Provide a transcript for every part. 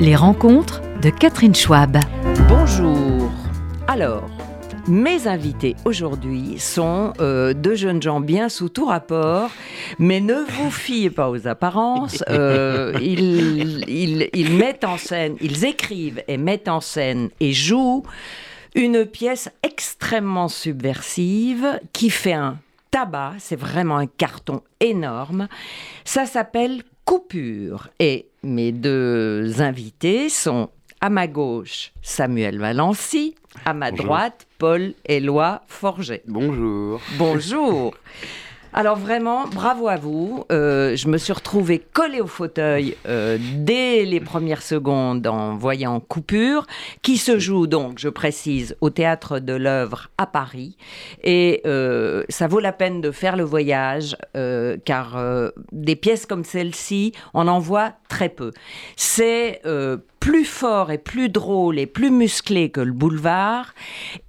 Les rencontres de Catherine Schwab. Bonjour. Alors, mes invités aujourd'hui sont euh, deux jeunes gens bien sous tout rapport, mais ne vous fiez pas aux apparences. Euh, ils, ils- ils mettent en scène, ils écrivent et mettent en scène et jouent une pièce extrêmement subversive qui fait un tabac, c'est vraiment un carton énorme. Ça s'appelle Coupure. Et mes deux invités sont à ma gauche Samuel Valency, à ma Bonjour. droite Paul Éloi Forget. Bonjour. Bonjour. Alors vraiment, bravo à vous. Euh, je me suis retrouvée collée au fauteuil euh, dès les premières secondes en voyant Coupure, qui se joue donc, je précise, au théâtre de l'œuvre à Paris. Et euh, ça vaut la peine de faire le voyage, car des pièces comme celle-ci, on en voit très peu. C'est plus fort et plus drôle et plus musclé que le boulevard.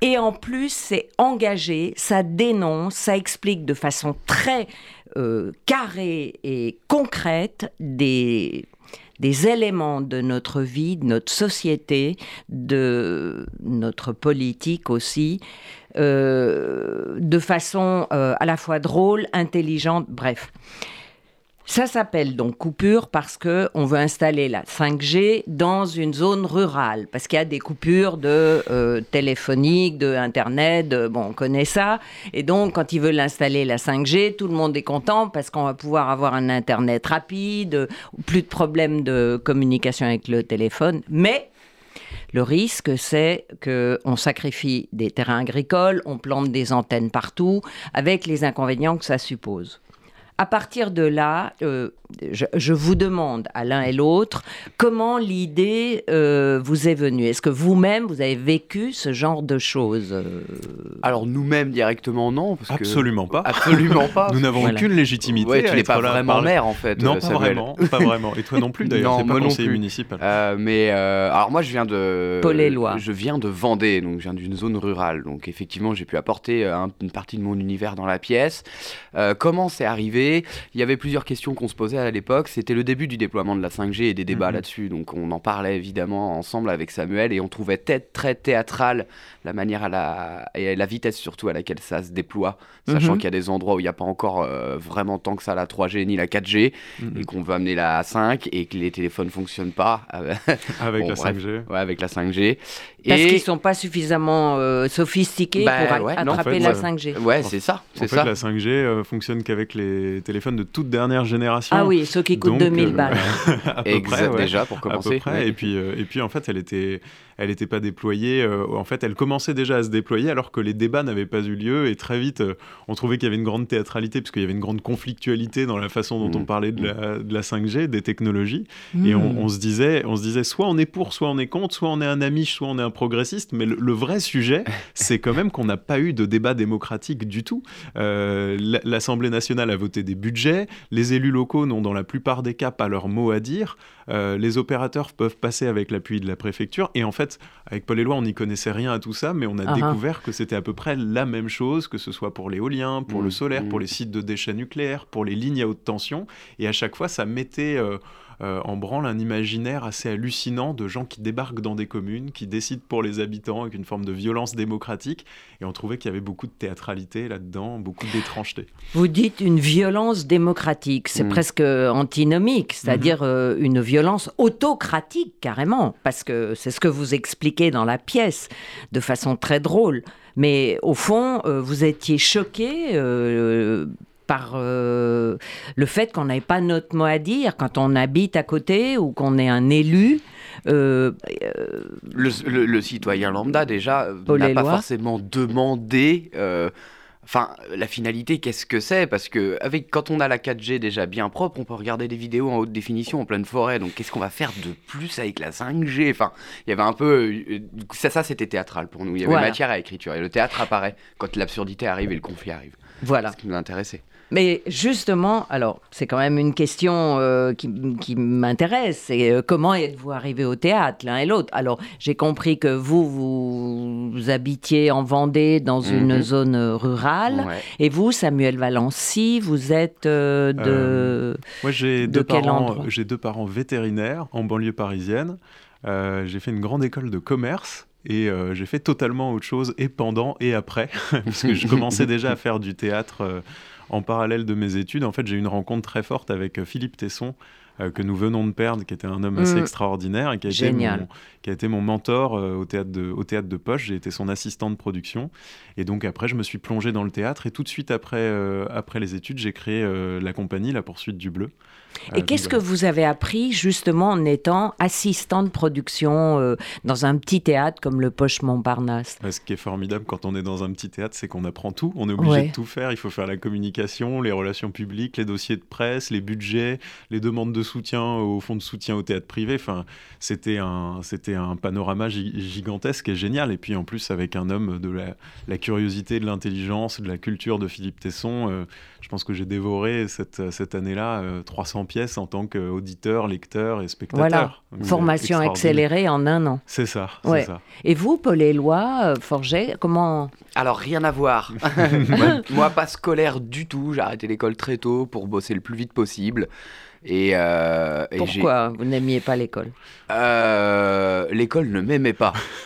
Et en plus, c'est engagé, ça dénonce, ça explique de façon très euh, carrée et concrète des, éléments de notre vie, de notre société, de notre politique aussi, euh, de façon euh, à la fois drôle, intelligente, bref. Ça s'appelle donc coupure parce que on veut installer la 5G dans une zone rurale. Parce qu'il y a des coupures de euh, téléphonique, de internet, de- bon on connaît ça. Et donc quand ils veulent installer la 5G, tout le monde est content parce qu'on va pouvoir avoir un internet rapide, plus de problèmes de communication avec le téléphone, mais le risque, c'est qu'on sacrifie des terrains agricoles, on plante des antennes partout, avec les inconvénients que ça suppose. À partir de là, euh, je, je vous demande à l'un et l'autre comment l'idée euh, vous est venue. Est-ce que vous-même, vous avez vécu ce genre de choses euh, Alors nous-mêmes directement non, parce Absolument pas. absolument pas. Nous n'avons Voilà. aucune légitimité. Ouais, tu n'es pas vraiment parler. maire en fait. Non, pas vraiment, pas vraiment. Et toi non plus d'ailleurs, Non, pas non conseiller plus. municipal. Euh, mais euh, alors moi je viens de Paul Éloi. je viens de Vendée donc je viens d'une zone rurale donc effectivement j'ai pu apporter euh, un- une partie de mon univers dans la pièce. Euh, comment c'est arrivé Il y avait plusieurs questions qu'on se posait à l'époque. C'était le début du déploiement de la 5G et des débats Mhm. là-dessus donc on en parlait évidemment ensemble avec Samuel et on trouvait très théâtral la manière à la et la vitesse surtout à laquelle ça se déploie, sachant Mhm. qu'il y a des endroits où il n'y a pas encore euh, vraiment tant que ça la 3G ni la 4G Mhm. et qu'on veut amener la 5 et que les téléphones fonctionnent pas. euh, Avec Bon, la bref. 5G. Ouais, avec la 5G. Parce et qu'ils ne sont pas suffisamment euh, sophistiqués Bah, pour non, en attraper fait, la ouais. 5G. ouais, c'est ça, En c'est fait, ça. la 5G euh, fonctionne qu'avec les téléphones de toute dernière génération. Ah oui, ceux qui coûtent Donc, 2000 euh, balles. à peu Exact, près, ouais. déjà pour à commencer. peu près. ouais. Et puis, euh, et puis en fait, elle était, elle était pas déployée. euh, en fait, elle commençait déjà à se déployer alors que les débats n'avaient pas eu lieu. Et très vite, euh, on trouvait qu'il y avait une grande théâtralité puisqu'il y avait une grande conflictualité dans la façon dont Mhm. on parlait de la, de la 5G, des technologies. Et on, on se disait, on se disait, soit on est pour, soit on est contre, soit on est un ami, soit on est un progressiste. Mais le, le vrai sujet, c'est quand même qu'on n'a pas eu de débat démocratique du tout. Euh, L'Assemblée nationale a voté des budgets. Les élus locaux n'ont dans la plupart des cas pas leur mot à dire. Euh, les opérateurs peuvent passer avec l'appui de la préfecture. Et en fait, avec Paul Éloi, on n'y connaissait rien à tout ça, mais on a Ah ah. découvert que c'était à peu près la même chose, que ce soit pour l'éolien, pour Mm, le solaire, pour les sites de déchets nucléaires, pour les lignes à haute tension. Et à chaque fois, ça mettait euh, euh, en branle un imaginaire assez hallucinant de gens qui débarquent dans des communes, qui décident pour les habitants avec une forme de violence démocratique. Et on trouvait qu'il y avait beaucoup de théâtralité là-dedans, beaucoup d'étrangeté. Vous dites une violence démocratique, c'est Mm. presque antinomique, c'est-à-dire Mhm. euh, une violence autocratique carrément, parce que c'est ce que vous expliquez dans la pièce de façon très drôle. Mais au fond, euh, vous étiez choqué euh, par euh, le fait qu'on n'avait pas notre mot à dire quand on habite à côté ou qu'on est un élu. Euh, euh, Le, le- le citoyen lambda, déjà, euh, n'a pas forcément demandé. Enfin, la finalité, qu'est-ce que c'est? Parce que avec, quand on a la 4G déjà bien propre, on peut regarder des vidéos en haute définition en pleine forêt. Donc, qu'est-ce qu'on va faire de plus avec la 5G Enfin, il y avait un peu. ça, ça c'était théâtral pour nous. Il y avait Voilà. matière à écriture. Et le théâtre apparaît quand l'absurdité arrive et le conflit arrive. voilà. Ce qui nous intéressait. Mais justement, alors c'est quand même une question euh, qui, qui m'intéresse, c'est euh, comment êtes-vous arrivé au théâtre l'un et l'autre? Alors j'ai compris que vous, vous, vous habitiez en Vendée dans une Mhm. zone euh, rurale, Ouais. et vous, Samuel Valency, vous êtes euh, de... Moi, j'ai De deux, parents, deux parents vétérinaires en banlieue parisienne. J'ai fait une grande école de commerce et euh, j'ai fait totalement autre chose et pendant et après, puisque je commençais déjà à faire du théâtre euh, en parallèle de mes études. En fait, j'ai eu une rencontre très forte avec euh, Philippe Tesson. Euh, que nous venons de perdre, qui était un homme assez Mm. extraordinaire et qui a, été mon, qui a été mon mentor euh, au, théâtre de, au théâtre de Poche. J'ai été son assistant de production. Et donc après, je me suis plongé dans le théâtre. Et tout de suite après, euh, après les études, j'ai créé la compagnie La Poursuite du Bleu. Et qu'est-ce que vous avez appris justement en étant assistant de production dans un petit théâtre comme le Poche Montparnasse? Euh, Ce qui est formidable quand on est dans un petit théâtre, c'est qu'on apprend tout. On est obligé Ouais. de tout faire. Il faut faire la communication, les relations publiques, les dossiers de presse, les budgets, les demandes de soutien au fonds de soutien au théâtre privé. Enfin, c'était un, c'était un panorama gi- gigantesque et génial. Et puis en plus, avec un homme de la, la curiosité, de l'intelligence, de la culture de Philippe Tesson, euh, je pense que j'ai dévoré cette, cette année-là euh, 300 pièces en tant qu'auditeur, lecteur et spectateur. Voilà, Donc, c'est formation accélérée en un an. C'est ça, Ouais. ça. Et vous, Paul Éloi, euh, Forget, comment Alors rien à voir. moi, pas scolaire du tout. J'ai arrêté l'école très tôt pour bosser le plus vite possible. Et, euh, et Pourquoi vous n'aimiez pas l'école? Euh, l'école ne m'aimait pas.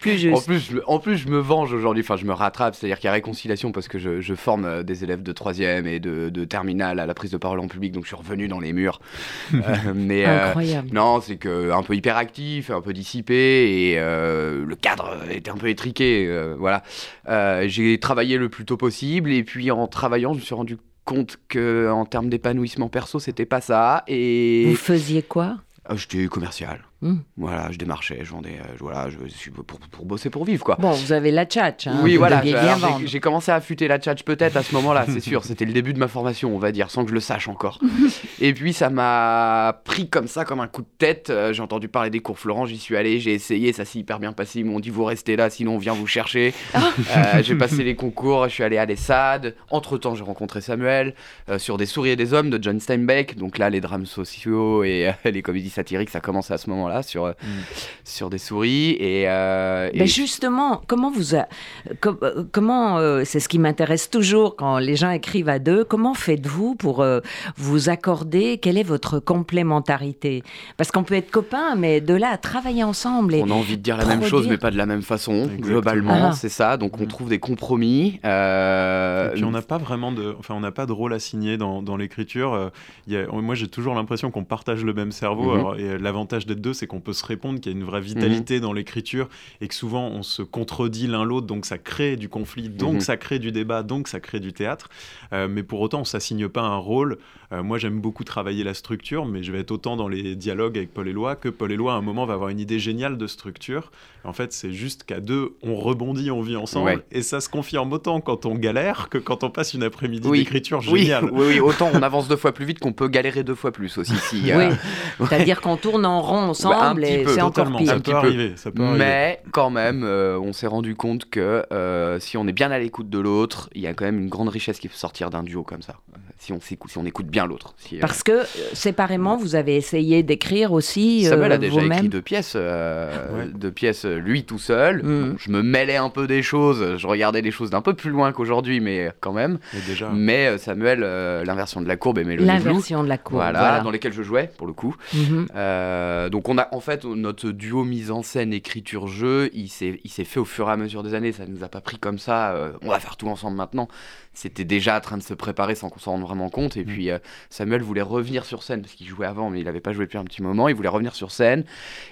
Plus en, juste. plus, je, me- en plus, je me venge aujourd'hui. Enfin, je me rattrape. C'est-à-dire qu'il y a réconciliation parce que je, je forme euh, des élèves de troisième et de, de terminale à la prise de parole en public. Donc, je suis revenu dans les murs. Euh, mais Incroyable. non, c'est que un peu hyperactif, un peu dissipé et le cadre était un peu étriqué. voilà. J'ai travaillé le plus tôt possible et puis en travaillant, je me suis rendu compte que en termes d'épanouissement perso, c'était pas ça. Et Vous faisiez quoi? Ah, j'étais commercial. Hmm. Voilà, je démarchais, je vendais, euh, je- voilà, je suis pour, pour bosser pour vivre quoi. Bon, vous avez la tchatch. Hein, oui, voilà. j'ai- commencé à affûter la tchatch peut-être à ce moment-là, c'est sûr. C'était le début de ma formation, on va dire, sans que je le sache encore. Et puis ça m'a pris comme ça, comme un coup de tête. Euh, j'ai entendu parler des cours Florent, j'y suis allé, j'ai essayé, ça s'est hyper bien passé. Ils m'ont dit vous restez là, sinon on vient vous chercher. Euh, j'ai passé les concours, je suis allé à l'ESSAD. Entre temps, j'ai rencontré Samuel euh, sur Des souris et des hommes de John Steinbeck. Donc là, les drames sociaux et euh, les comédies satiriques, ça commençait à ce moment-là sur, euh, sur des souris. Et, euh, et Ben justement, comment vous a- euh, comment euh, c'est ce qui m'intéresse toujours quand les gens écrivent à deux. Comment faites-vous pour euh, vous accorder? Quelle est votre complémentarité? Parce qu'on peut être copains, mais de là à travailler ensemble et On a envie de dire la même chose, mais pas de la même façon. Exactement. Globalement, Ah. c'est ça. Donc on Mhm. trouve des compromis. euh, Et puis on n'a pas vraiment de, enfin on n'a pas de rôle à signer dans, dans l'écriture. Euh, moi j'ai toujours l'impression qu'on partage le même cerveau. Mhm. Alors, et l'avantage d'être deux, c'est qu'on peut se répondre, qu'il y a une vraie vitalité Mhm. dans l'écriture et que souvent on se contredit l'un l'autre, donc ça crée du conflit, donc Mhm. ça crée du débat, donc ça crée du théâtre. Euh, mais pour autant on s'assigne pas un rôle. Euh, moi j'aime beaucoup travailler la structure, mais je vais être autant dans les dialogues avec Paul Éloi que Paul Éloi à un moment va avoir une idée géniale de structure. En fait c'est juste qu'à deux on rebondit, on vit ensemble Ouais. et ça se confirme autant quand on galère que quand on passe une après-midi Oui. d'écriture géniale. oui, oui, autant on avance deux fois plus vite qu'on peut galérer deux fois plus aussi. Si, euh, Oui, c'est-à-dire qu'on tourne en rond ensemble petit et peu, c'est encore pire. peut arriver, ça peut arriver. Mais quand même, euh, on s'est rendu compte que euh, si on est bien à l'écoute de l'autre, il y a quand même une grande richesse qui peut sortir d'un duo comme ça. Si on, s'écoute- si on écoute bien l'autre. Si, euh, Parce que euh, séparément, vous avez essayé d'écrire aussi euh, Samuel a déjà écrit deux pièces, euh, Ouais. deux pièces lui tout seul. Bon, je me mêlais un peu des choses, je regardais les choses d'un peu plus loin qu'aujourd'hui, mais quand même. Et déjà, Mais euh, Samuel, euh, l'inversion de la courbe et Mélodie L'inversion de la cour. voilà, voilà. dans lesquels je jouais pour le coup. Mhm. Euh, donc on a en fait notre duo mise en scène écriture jeu, il s'est il s'est fait au fur et à mesure des années. Ça nous a pas pris comme ça. euh, on va faire tout ensemble maintenant. C'était déjà en train de se préparer sans qu'on s'en rende vraiment compte. Et Mm. puis euh, Samuel voulait revenir sur scène parce qu'il jouait avant, mais il avait pas joué depuis un petit moment. Il voulait revenir sur scène.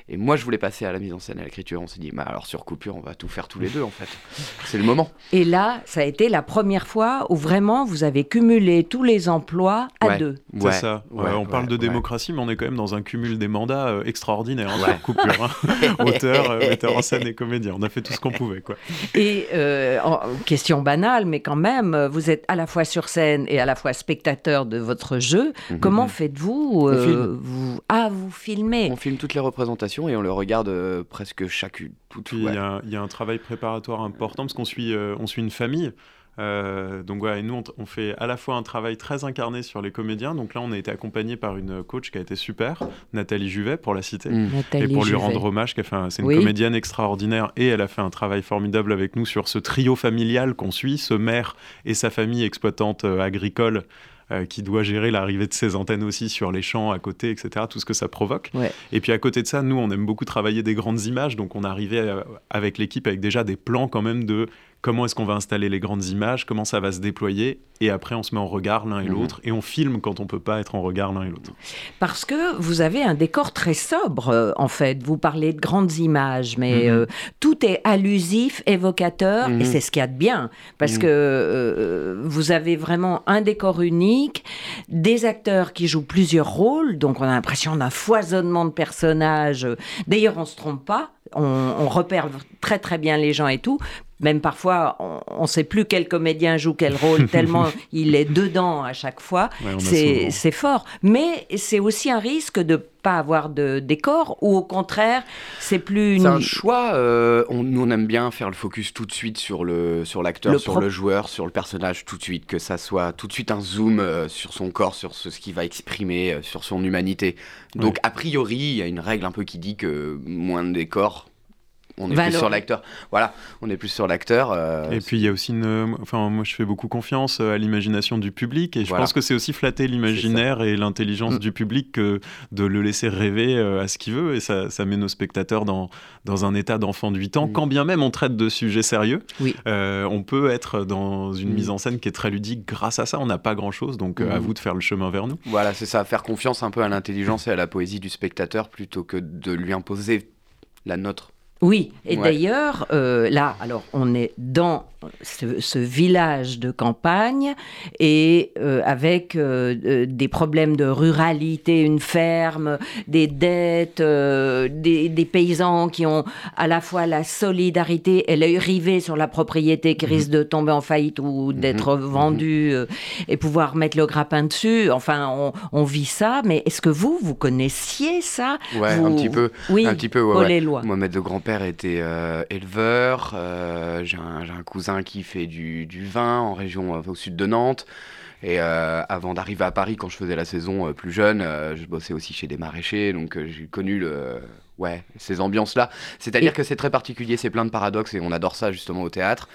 Et moi je voulais passer à la mise en scène, à l'écriture. On s'est dit, bah alors sur coupure, on va tout faire tous les deux en fait. C'est le moment. Et là, ça a été la première fois où vraiment vous avez cumulé tous les emplois à Ouais. deux. c'est ça. Ouais, on parle de ouais. démocratie, mais on est quand même dans un cumul des mandats euh, extraordinaire hein, Ouais. sur coupure. hein. Auteur, euh, metteur en scène et comédien. On a fait tout ce qu'on pouvait. Quoi. Et euh, en- question banale, mais quand même, euh, vous êtes à la fois sur scène et à la fois spectateur de votre jeu. Mhm. Comment faites-vous euh, vous... Ah, vous filmez? On filme toutes les représentations et on le regarde euh, presque chacune. Tout, il ouais. y, a- il y a un travail préparatoire important parce qu'on suit, euh, on suit une famille. Euh, donc voilà, et nous on, fait à la fois un travail très incarné sur les comédiens. Donc là, on a été accompagné par une coach qui a été super, Nathalie Juvet, pour la citer. Mm. Et pour lui Juvet. rendre hommage, c'est une Oui. comédienne extraordinaire et elle a fait un travail formidable avec nous sur ce trio familial qu'on suit, ce maire et sa famille exploitante euh, agricole euh, qui doit gérer l'arrivée de ses antennes aussi sur les champs à côté, etc., tout ce que ça provoque. Ouais. Et puis à côté de ça, nous, on aime beaucoup travailler des grandes images, donc on arrivait avec l'équipe avec déjà des plans quand même de comment est-ce qu'on va installer les grandes images, comment ça va se déployer, et après on se met en regard l'un et Mhm. l'autre, et on filme quand on peut pas être en regard l'un et l'autre. Parce que vous avez un décor très sobre, euh, en fait. Vous parlez de grandes images, mais Mhm. euh, tout est allusif, évocateur, Mhm. et c'est ce qu'il y a de bien. Parce Mhm. que euh, vous avez vraiment un décor unique, des acteurs qui jouent plusieurs rôles, donc on a l'impression d'un foisonnement de personnages. D'ailleurs, on se trompe pas, on, on repère très très bien les gens et tout. Même parfois, on ne sait plus quel comédien joue quel rôle, tellement il est dedans à chaque fois. Ouais, C'est fort. Mais c'est aussi un risque de pas avoir de décor, ou au contraire, c'est plus une... C'est un choix. euh, on, nous, on aime bien faire le focus tout de suite sur le sur l'acteur, Le sur pro- le joueur, sur le personnage tout de suite, que ça soit tout de suite un zoom euh, sur son corps, sur ce, ce qu'il va exprimer, euh, sur son humanité. Donc a priori, il y a une règle un peu qui dit que moins de décor. On est Valor- plus sur l'acteur. Voilà, on est plus sur l'acteur. euh, Et puis il y a aussi une. Enfin, moi je fais beaucoup confiance euh, à l'imagination du public et je Voilà. pense que c'est aussi flatter l'imaginaire et l'intelligence Mm. du public que de le laisser rêver euh, à ce qu'il veut et ça, ça met nos spectateurs dans, dans un état d'enfant de 8 ans. Mm. Quand bien même on traite de sujets sérieux, Oui. euh, on peut être dans une Mm. mise en scène qui est très ludique grâce à ça. On n'a pas grand chose donc à vous de faire le chemin vers nous. Voilà, c'est ça, faire confiance un peu à l'intelligence et à la poésie du spectateur plutôt que de lui imposer la nôtre. Oui, et Ouais. d'ailleurs, euh, là, alors, on est dans ce, ce village de campagne et euh, avec euh, des problèmes de ruralité, une ferme, des dettes, des, des paysans qui ont à la fois la solidarité et l'œil rivé sur la propriété qui risque de tomber en faillite ou d'être vendue euh, et pouvoir mettre le grappin dessus. Enfin, on, on vit ça, mais est-ce que vous, vous connaissiez ça? Ouais, un Vous- petit peu. Oui, un petit peu, ouais. Moi, maître de grand-père était euh, éleveur. euh, j'ai un, cousin qui fait du, du vin en région euh, au sud de Nantes. Et avant d'arriver à Paris, quand je faisais la saison plus jeune, je bossais aussi chez des maraîchers, donc j'ai connu le, ouais, ces ambiances-là. C'est-à-dire Et- que c'est très particulier, c'est plein de paradoxes et on adore ça justement au théâtre.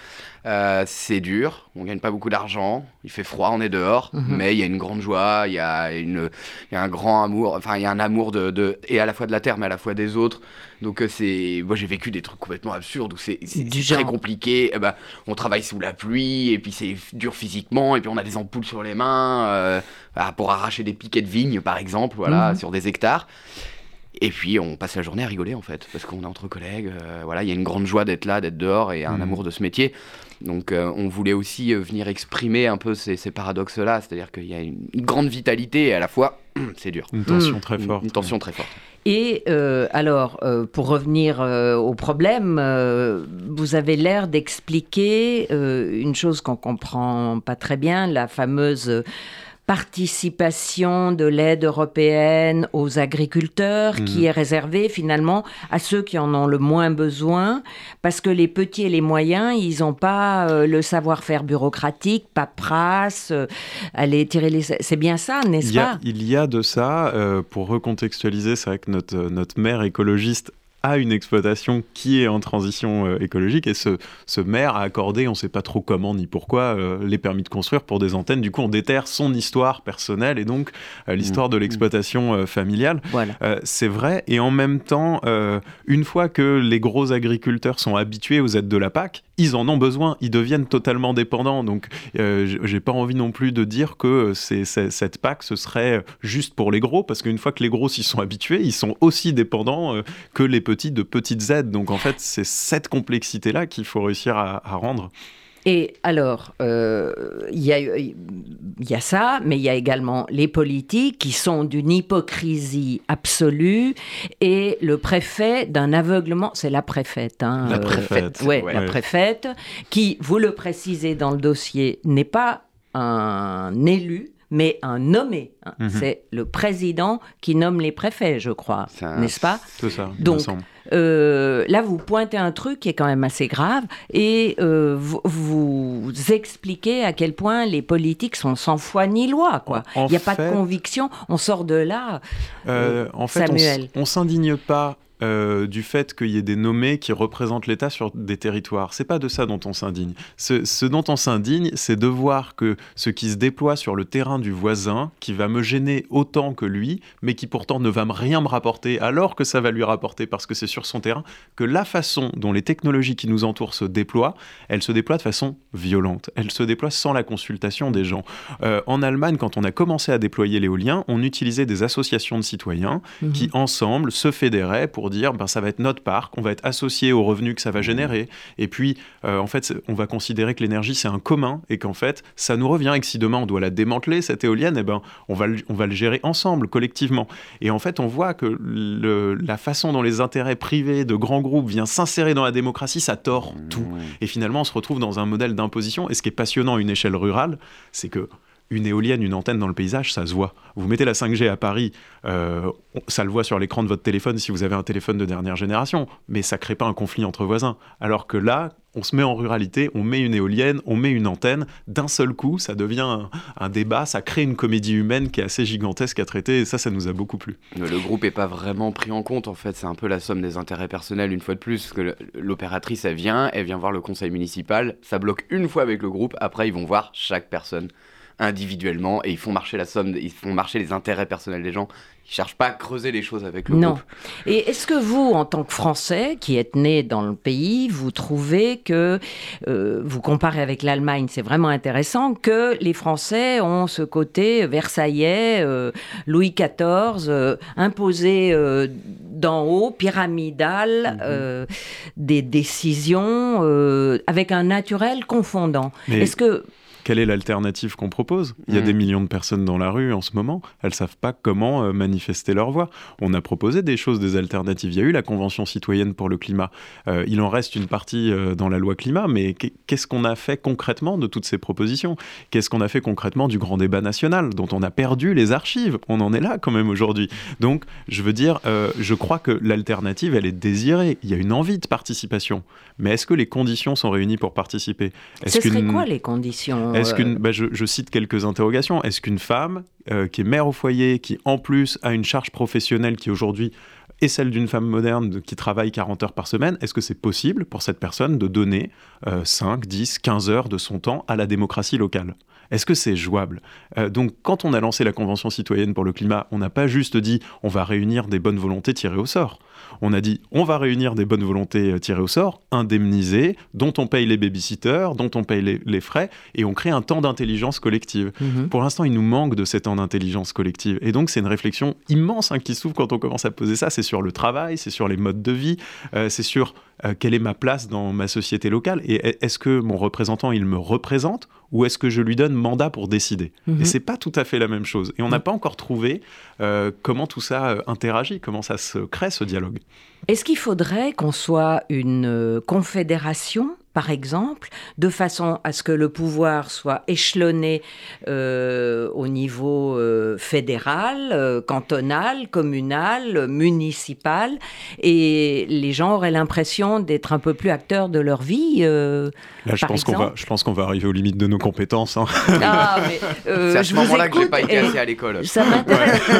Euh, c'est dur, on gagne pas beaucoup d'argent, il fait froid, on est dehors, Mhm. mais il y a une grande joie, il y a, une, y a un grand amour, enfin il y a un amour de, de, et à la fois de la terre, mais à la fois des autres. Donc euh, c'est, moi j'ai vécu des trucs complètement absurdes où c'est très compliqué. Eh ben, on travaille sous la pluie et puis c'est dur physiquement et puis on a des ampoules sur les mains euh, ah, pour arracher des piquets de vigne par exemple, voilà, Mhm. sur des hectares. Et puis on passe la journée à rigoler en fait, parce qu'on est entre collègues. euh, voilà, il y a une grande joie d'être là, d'être dehors et un Mhm. amour de ce métier. Donc euh, on voulait aussi euh, venir exprimer un peu ces, ces paradoxes-là, c'est-à-dire qu'il y a une, grande vitalité et à la fois c'est dur. Une tension Mm. très forte. Une, tension très forte. Et euh, alors, euh, pour revenir euh, au problème, euh, vous avez l'air d'expliquer euh, une chose qu'on comprend pas très bien, la fameuse participation de l'aide européenne aux agriculteurs Mhm. qui est réservée finalement à ceux qui en ont le moins besoin parce que les petits et les moyens ils n'ont pas euh, le savoir-faire bureaucratique paperasse euh, aller tirer les c'est bien ça n'est-ce pas? il y a de ça, euh, pour recontextualiser, c'est vrai que notre, notre maire écologiste a une exploitation qui est en transition euh, écologique et ce, ce maire a accordé, on ne sait pas trop comment ni pourquoi, euh, les permis de construire pour des antennes. Du coup, on déterre son histoire personnelle et donc euh, l'histoire de l'exploitation euh, familiale. voilà c'est vrai, et en même temps, une fois que les gros agriculteurs sont habitués aux aides de la PAC, ils en ont besoin, ils deviennent totalement dépendants. Donc, euh, j'ai pas envie non plus de dire que c'est, c'est- cette PAC, ce serait juste pour les gros, parce qu'une fois que les gros s'y sont habitués, ils sont aussi dépendants euh, que les petits de petites aides. Donc, en fait, c'est cette complexité-là qu'il faut réussir à rendre. Et alors, euh, il y, a, il y a ça, mais il y a également les politiques qui sont d'une hypocrisie absolue et le préfet d'un aveuglement, c'est la préfète. hein, La euh, préfète, ouais, ouais. la préfète, qui, vous le précisez dans le dossier, n'est pas un élu, mais un nommé. hein. Mhm. C'est le président qui nomme les préfets, je crois, n'est-ce pas C'est ça, Donc. Euh, là, vous pointez un truc qui est quand même assez grave et euh, vous, vous expliquez à quel point les politiques sont sans foi ni loi. quoi. Il n'y a pas de conviction. On sort de là. Euh, en fait, on Samuel. on s'indigne pas euh, du fait qu'il y ait des nommés qui représentent l'État sur des territoires. C'est pas de ça dont on s'indigne. Ce, ce dont on s'indigne, c'est de voir que ce qui se déploie sur le terrain du voisin, qui va me gêner autant que lui, mais qui pourtant ne va me rien me rapporter, alors que ça va lui rapporter parce que c'est sur son terrain, que la façon dont les technologies qui nous entourent se déploient, elles se déploient de façon violente. Elles se déploient sans la consultation des gens. Euh, en Allemagne, quand on a commencé à déployer l'éolien, on utilisait des associations de citoyens Mhm. qui ensemble se fédéraient pour dire ben, ça va être notre parc, on va être associé aux revenus que ça va générer, et puis euh, en fait on va considérer que l'énergie c'est un commun et qu'en fait ça nous revient et que si demain on doit la démanteler cette éolienne, eh ben on va le, on va le gérer ensemble collectivement. Et en fait on voit que le- la façon dont les intérêts privés de grands groupes viennent s'insérer dans la démocratie, ça tord tout. Et finalement, on se retrouve dans un modèle d'imposition. Et ce qui est passionnant à une échelle rurale, c'est que une éolienne, une antenne dans le paysage, ça se voit. Vous mettez la 5G à Paris, euh, ça le voit sur l'écran de votre téléphone si vous avez un téléphone de dernière génération, mais ça crée pas un conflit entre voisins. Alors que là, on se met en ruralité, on met une éolienne, on met une antenne, d'un seul coup, ça devient un, débat, ça crée une comédie humaine qui est assez gigantesque à traiter, et ça, ça nous a beaucoup plu. Le groupe est pas vraiment pris en compte en fait, c'est un peu la somme des intérêts personnels une fois de plus. que l'opératrice elle vient, elle vient voir le conseil municipal, ça bloque une fois avec le groupe, après ils vont voir chaque personne individuellement et ils font marcher la somme, ils font marcher les intérêts personnels des gens. Ils cherchent pas à creuser les choses avec le Non. groupe. Et est-ce que vous, en tant que Français qui êtes né dans le pays, vous trouvez que, euh, vous comparez avec l'Allemagne, c'est vraiment intéressant, que les Français ont ce côté versaillais, euh, Louis XIV, euh, imposé euh, d'en haut, pyramidal, euh, des décisions euh, avec un naturel confondant. Mais- Est-ce que Quelle est l'alternative qu'on propose? Il y a Mm. des millions de personnes dans la rue en ce moment, elles savent pas comment euh, manifester leur voix. On a proposé des choses, des alternatives. Il y a eu la Convention citoyenne pour le climat. Euh, il en reste une partie euh, dans la loi climat, mais qu'est- qu'est-ce qu'on a fait concrètement de toutes ces propositions? Qu'est-ce qu'on a fait concrètement du grand débat national, dont on a perdu les archives? On en est là quand même aujourd'hui. Donc, je veux dire, euh, je crois que l'alternative, elle est désirée. Il y a une envie de participation. Mais est-ce que les conditions sont réunies pour participer? Est-ce ce serait quoi les conditions? Est-ce euh, qu'une, bah, je, je cite quelques interrogations. Est-ce qu'une femme euh, qui est mère au foyer, qui en plus a une charge professionnelle qui aujourd'hui est celle d'une femme moderne de- qui travaille 40 heures par semaine, est-ce que c'est possible pour cette personne de donner euh, 5, 10, 15 heures de son temps à la démocratie locale? Est-ce que c'est jouable? Euh, Donc, quand on a lancé la Convention citoyenne pour le climat, on n'a pas juste dit on va réunir des bonnes volontés tirées au sort. On a dit on va réunir des bonnes volontés euh, tirées au sort, indemnisées, dont on paye les babysitters, dont on paye les, les frais, et on crée un temps d'intelligence collective. mhm. Pour l'instant, il nous manque de ces temps d'intelligence collective. Et donc, c'est une réflexion immense hein, qui s'ouvre quand on commence à poser ça. C'est sur le travail, c'est sur les modes de vie, euh, c'est sur euh, quelle est ma place dans ma société locale. Et est- est-ce que mon représentant, il me représente ou est-ce que je lui donne mandat pour décider? Mhm. Et c'est pas tout à fait la même chose. Et on n'a pas encore trouvé euh, comment tout ça euh, interagit, comment ça se crée ce dialogue. Est-ce qu'il faudrait qu'on soit une euh, confédération, par exemple, de façon à ce que le pouvoir soit échelonné euh, au niveau euh, fédéral, euh, cantonal, communal, municipal, et les gens auraient l'impression d'être un peu plus acteurs de leur vie euh, Là, je Par pense qu'on va, je pense qu'on va arriver aux limites de nos compétences. hein. Ah, mais euh, c'est à je ce moment-là que j'ai pas été assez à l'école. Ça m'intéresse.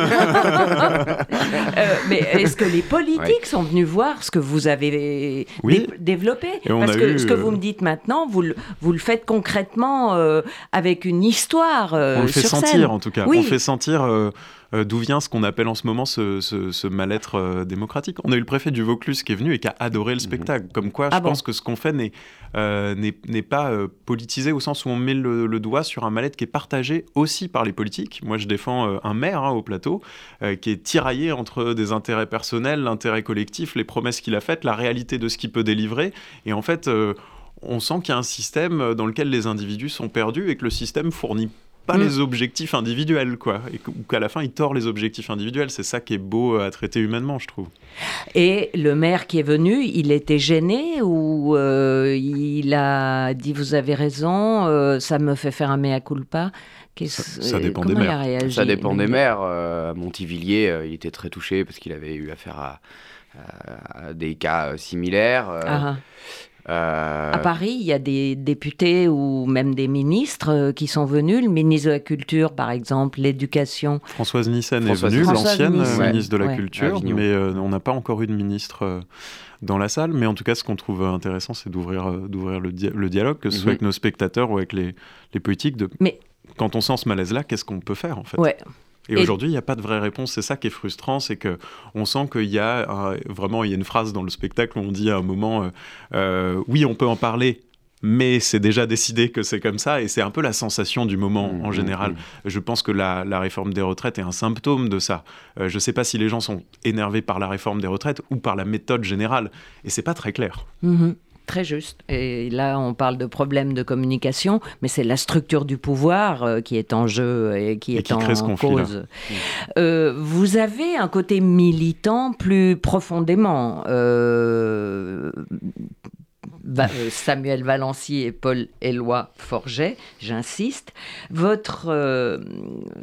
Euh, mais est-ce que les politiques sont venus voir ce que vous avez Oui. dé- développé? Et on Parce a que eu, ce que vous me dites maintenant, vous le, vous le faites concrètement euh, avec une histoire euh, on le fait sur sentir scène. en tout cas. Oui. On fait sentir euh, d'où vient ce qu'on appelle en ce moment ce, ce- ce mal-être euh, démocratique? On a eu le préfet du Vaucluse qui est venu et qui a adoré le spectacle. Comme quoi, Ah je bon pense que ce qu'on fait n'est euh, pas euh, politisé au sens où on met le, le doigt sur un mal-être qui est partagé aussi par les politiques. Moi, je défends euh, un maire hein, au plateau euh, qui est tiraillé entre des intérêts personnels, l'intérêt collectif, les promesses qu'il a faites, la réalité de ce qu'il peut délivrer. Et en fait, euh, on sent qu'il y a un système dans lequel les individus sont perdus et que le système fournit pas Mm. les objectifs individuels, quoi. Et qu'à la fin, il tord les objectifs individuels. C'est ça qui est beau à traiter humainement, je trouve. Et le maire qui est venu, il était gêné ou euh, il a dit vous avez raison, euh, ça me fait faire un mea culpa? Ça- ça dépend des maires. réagi? Ça dépend des maires. Euh, à Montivilliers, euh, il était très touché parce qu'il avait eu affaire à, à- à des cas euh, similaires. euh, Ah, euh, À Paris, il y a des députés ou même des ministres euh, qui sont venus. Le ministre de la Culture, par exemple, l'éducation. Françoise Nissen Françoise est venue, l'ancienne euh, ministre de la ouais. Culture, mais euh, on n'a pas encore eu de ministre euh, dans la salle. Mais en tout cas, ce qu'on trouve intéressant, c'est d'ouvrir euh, d'ouvrir le, dia- le dialogue, que ce soit Mhm. avec nos spectateurs ou avec les, les politiques. De... Mais- Quand on sent ce malaise-là, qu'est-ce qu'on peut faire en fait? Ouais. Et, Et- aujourd'hui, il n'y a pas de vraie réponse. C'est ça qui est frustrant, c'est que on sent qu'il y a un- vraiment, il y a une phrase dans le spectacle où on dit à un moment, euh, euh, oui, on peut en parler. Mais c'est déjà décidé que c'est comme ça, et c'est un peu la sensation du moment Mm, en mm, général. mm. Je pense que la, la réforme des retraites est un symptôme de ça. Euh, je ne sais pas si les gens sont énervés par la réforme des retraites ou par la méthode générale, et c'est pas très clair. Mhm. Très juste. Et là, on parle de problèmes de communication, mais c'est la structure du pouvoir euh, qui est en jeu et qui Et est qui en cause. Euh, vous avez un côté militant plus profondément. euh, Samuel Valency et Paul Éloi Forget, j'insiste. Votre euh,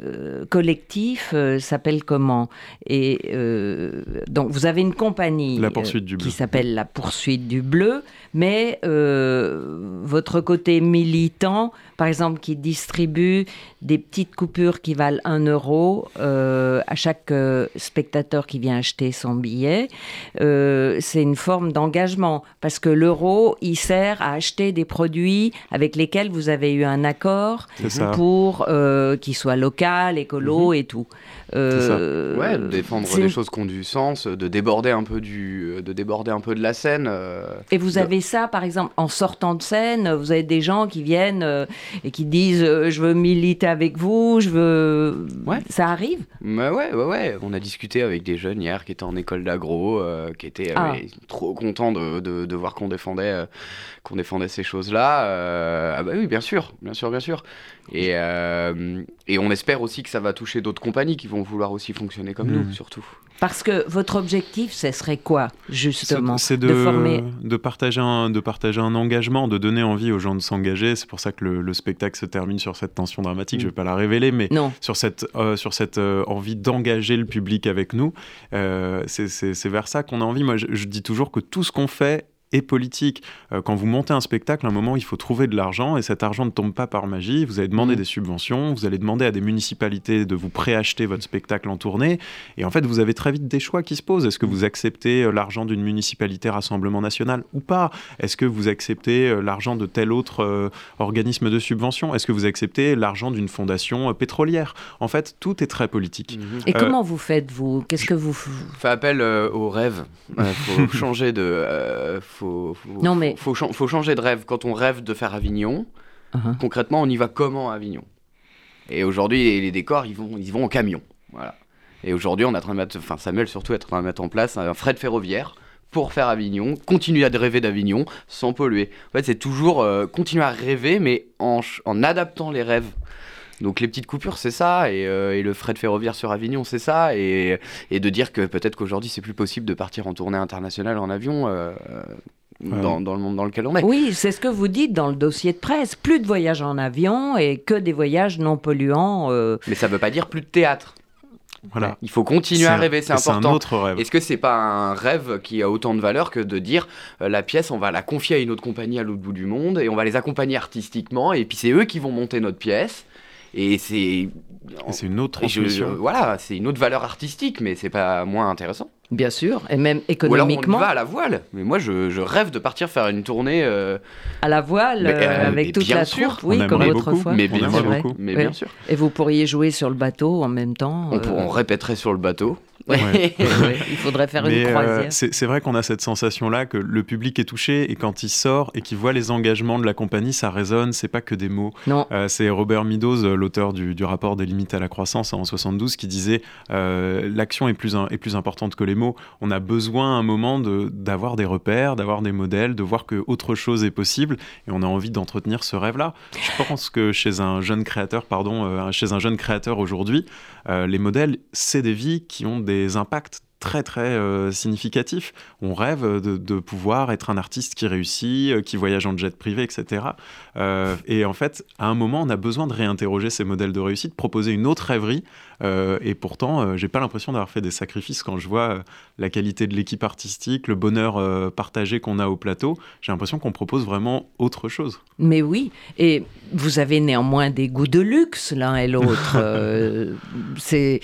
euh, collectif euh, s'appelle comment? Et euh, donc vous avez une compagnie La Poursuite du euh, Bleu. qui s'appelle La Poursuite du Bleu, mais euh, votre côté militant, par exemple, qui distribue des petites coupures qui valent 1 euro euh, à chaque euh, spectateur qui vient acheter son billet, euh, c'est une forme d'engagement parce que l'euro, il sert à acheter des produits avec lesquels vous avez eu un accord pour euh, qu'ils soient local, écolo et tout. Euh, Ouais, de défendre des choses qui ont du sens, de déborder un peu du, de déborder un peu de la scène. euh, Et vous de- avez ça, par exemple, en sortant de scène, vous avez des gens qui viennent euh, et qui disent euh, je veux militer avec vous, je veux. Ouais. Ça arrive? Mais ouais, ouais, ouais. On a discuté avec des jeunes hier qui étaient en école d'agro, euh, qui étaient euh, Ah. trop contents de, de, de voir qu'on défendait, euh, qu'on défendait ces choses-là. Euh, ah bah oui, bien sûr, bien sûr, bien sûr. Et, euh, et on espère aussi que ça va toucher d'autres compagnies qui vont vouloir aussi fonctionner comme nous, surtout. Parce que votre objectif, ce serait quoi, justement C'est de, former. de partager un, de partager un engagement, de donner envie aux gens de s'engager. C'est pour ça que le, le spectacle se termine sur cette tension dramatique. Je ne vais pas la révéler, mais Non. sur cette, euh, sur cette euh, envie d'engager le public avec nous. Euh, c'est- vers ça qu'on a envie. Moi, je, je dis toujours que tout ce qu'on fait est politique. Euh, quand vous montez un spectacle, à un moment, il faut trouver de l'argent et cet argent ne tombe pas par magie. Vous allez demander Mm. des subventions, vous allez demander à des municipalités de vous préacheter votre spectacle en tournée. Et en fait, vous avez très vite des choix qui se posent. Est-ce que vous acceptez euh, l'argent d'une municipalité Rassemblement National ou pas? Est-ce que vous acceptez euh, l'argent de tel autre euh, organisme de subvention? Est-ce que vous acceptez l'argent d'une fondation euh, pétrolière? En fait, tout est très politique. Et Euh, comment vous faites, vous? Qu'est-ce que vous. Fait appel euh, au rêve. Euh, faut changer de. euh, faut, faut, Non, mais- faut, chan- faut changer de rêve. Quand on rêve de faire Avignon, Uh-huh. concrètement, on y va comment à Avignon? Et aujourd'hui, les, les décors, ils vont, ils vont en camion. Voilà. Et aujourd'hui, on est en train de mettre, enfin Samuel surtout est en train de mettre en place un fret ferroviaire pour faire Avignon, continuer à rêver d'Avignon sans polluer. En fait, c'est toujours euh, continuer à rêver, mais en, en adaptant les rêves. Donc les petites coupures, c'est ça, et, euh, et le fret ferroviaire sur Avignon, c'est ça, et, et de dire que peut-être qu'aujourd'hui, c'est plus possible de partir en tournée internationale en avion euh, Ouais. dans, dans le monde dans lequel on est. Oui, c'est ce que vous dites dans le dossier de presse. Plus de voyages en avion et que des voyages non polluants. euh, Mais ça veut pas dire plus de théâtre. Voilà. Il faut continuer à rêver, c'est et C'est un important. autre rêve. Est-ce que c'est pas un rêve qui a autant de valeur que de dire euh, la pièce, on va la confier à une autre compagnie à l'autre bout du monde et on va les accompagner artistiquement et puis c'est eux qui vont monter notre pièce et c'est c'est une autre je- transmission. voilà, c'est une autre valeur artistique mais c'est pas moins intéressant. Bien sûr, et même Ou alors on y économiquement, va à la voile. Mais moi je, je rêve de partir faire une tournée euh, à la voile, Mais, euh, euh, avec toute bien la sûr, troupe, oui, on comme autrefois. mais bien mais Oui. sûr. Et vous pourriez jouer sur le bateau en même temps. On, euh, pour- on répéterait sur le bateau. Ouais. Il faudrait faire Mais une euh, croisière. c'est c'est vrai qu'on a cette sensation-là que le public est touché et quand il sort et qu'il voit les engagements de la compagnie, ça résonne, c'est pas que des mots. non, Euh, c'est Robert Meadows, euh, l'auteur du, du rapport des limites à la croissance en 72, qui disait euh, l'action est plus, un- est plus importante que les mots. On a besoin à un moment d'avoir des repères, d'avoir des modèles, de voir que autre chose est possible, et on a envie d'entretenir ce rêve-là. Je pense que chez un jeune créateur, pardon, chez un jeune créateur aujourd'hui, les modèles, c'est des vies qui ont des impacts très très euh, significatif. On rêve de, pouvoir être un artiste qui réussit, euh, qui voyage en jet privé, etc. Euh, et en fait, à un moment, on a besoin de réinterroger ces modèles de réussite, proposer une autre rêverie. et pourtant, j'ai pas l'impression d'avoir fait des sacrifices quand je vois la qualité de l'équipe artistique, le bonheur partagé qu'on a au plateau. J'ai l'impression qu'on propose vraiment autre chose. Mais oui, et vous avez néanmoins des goûts de luxe l'un et l'autre. c'est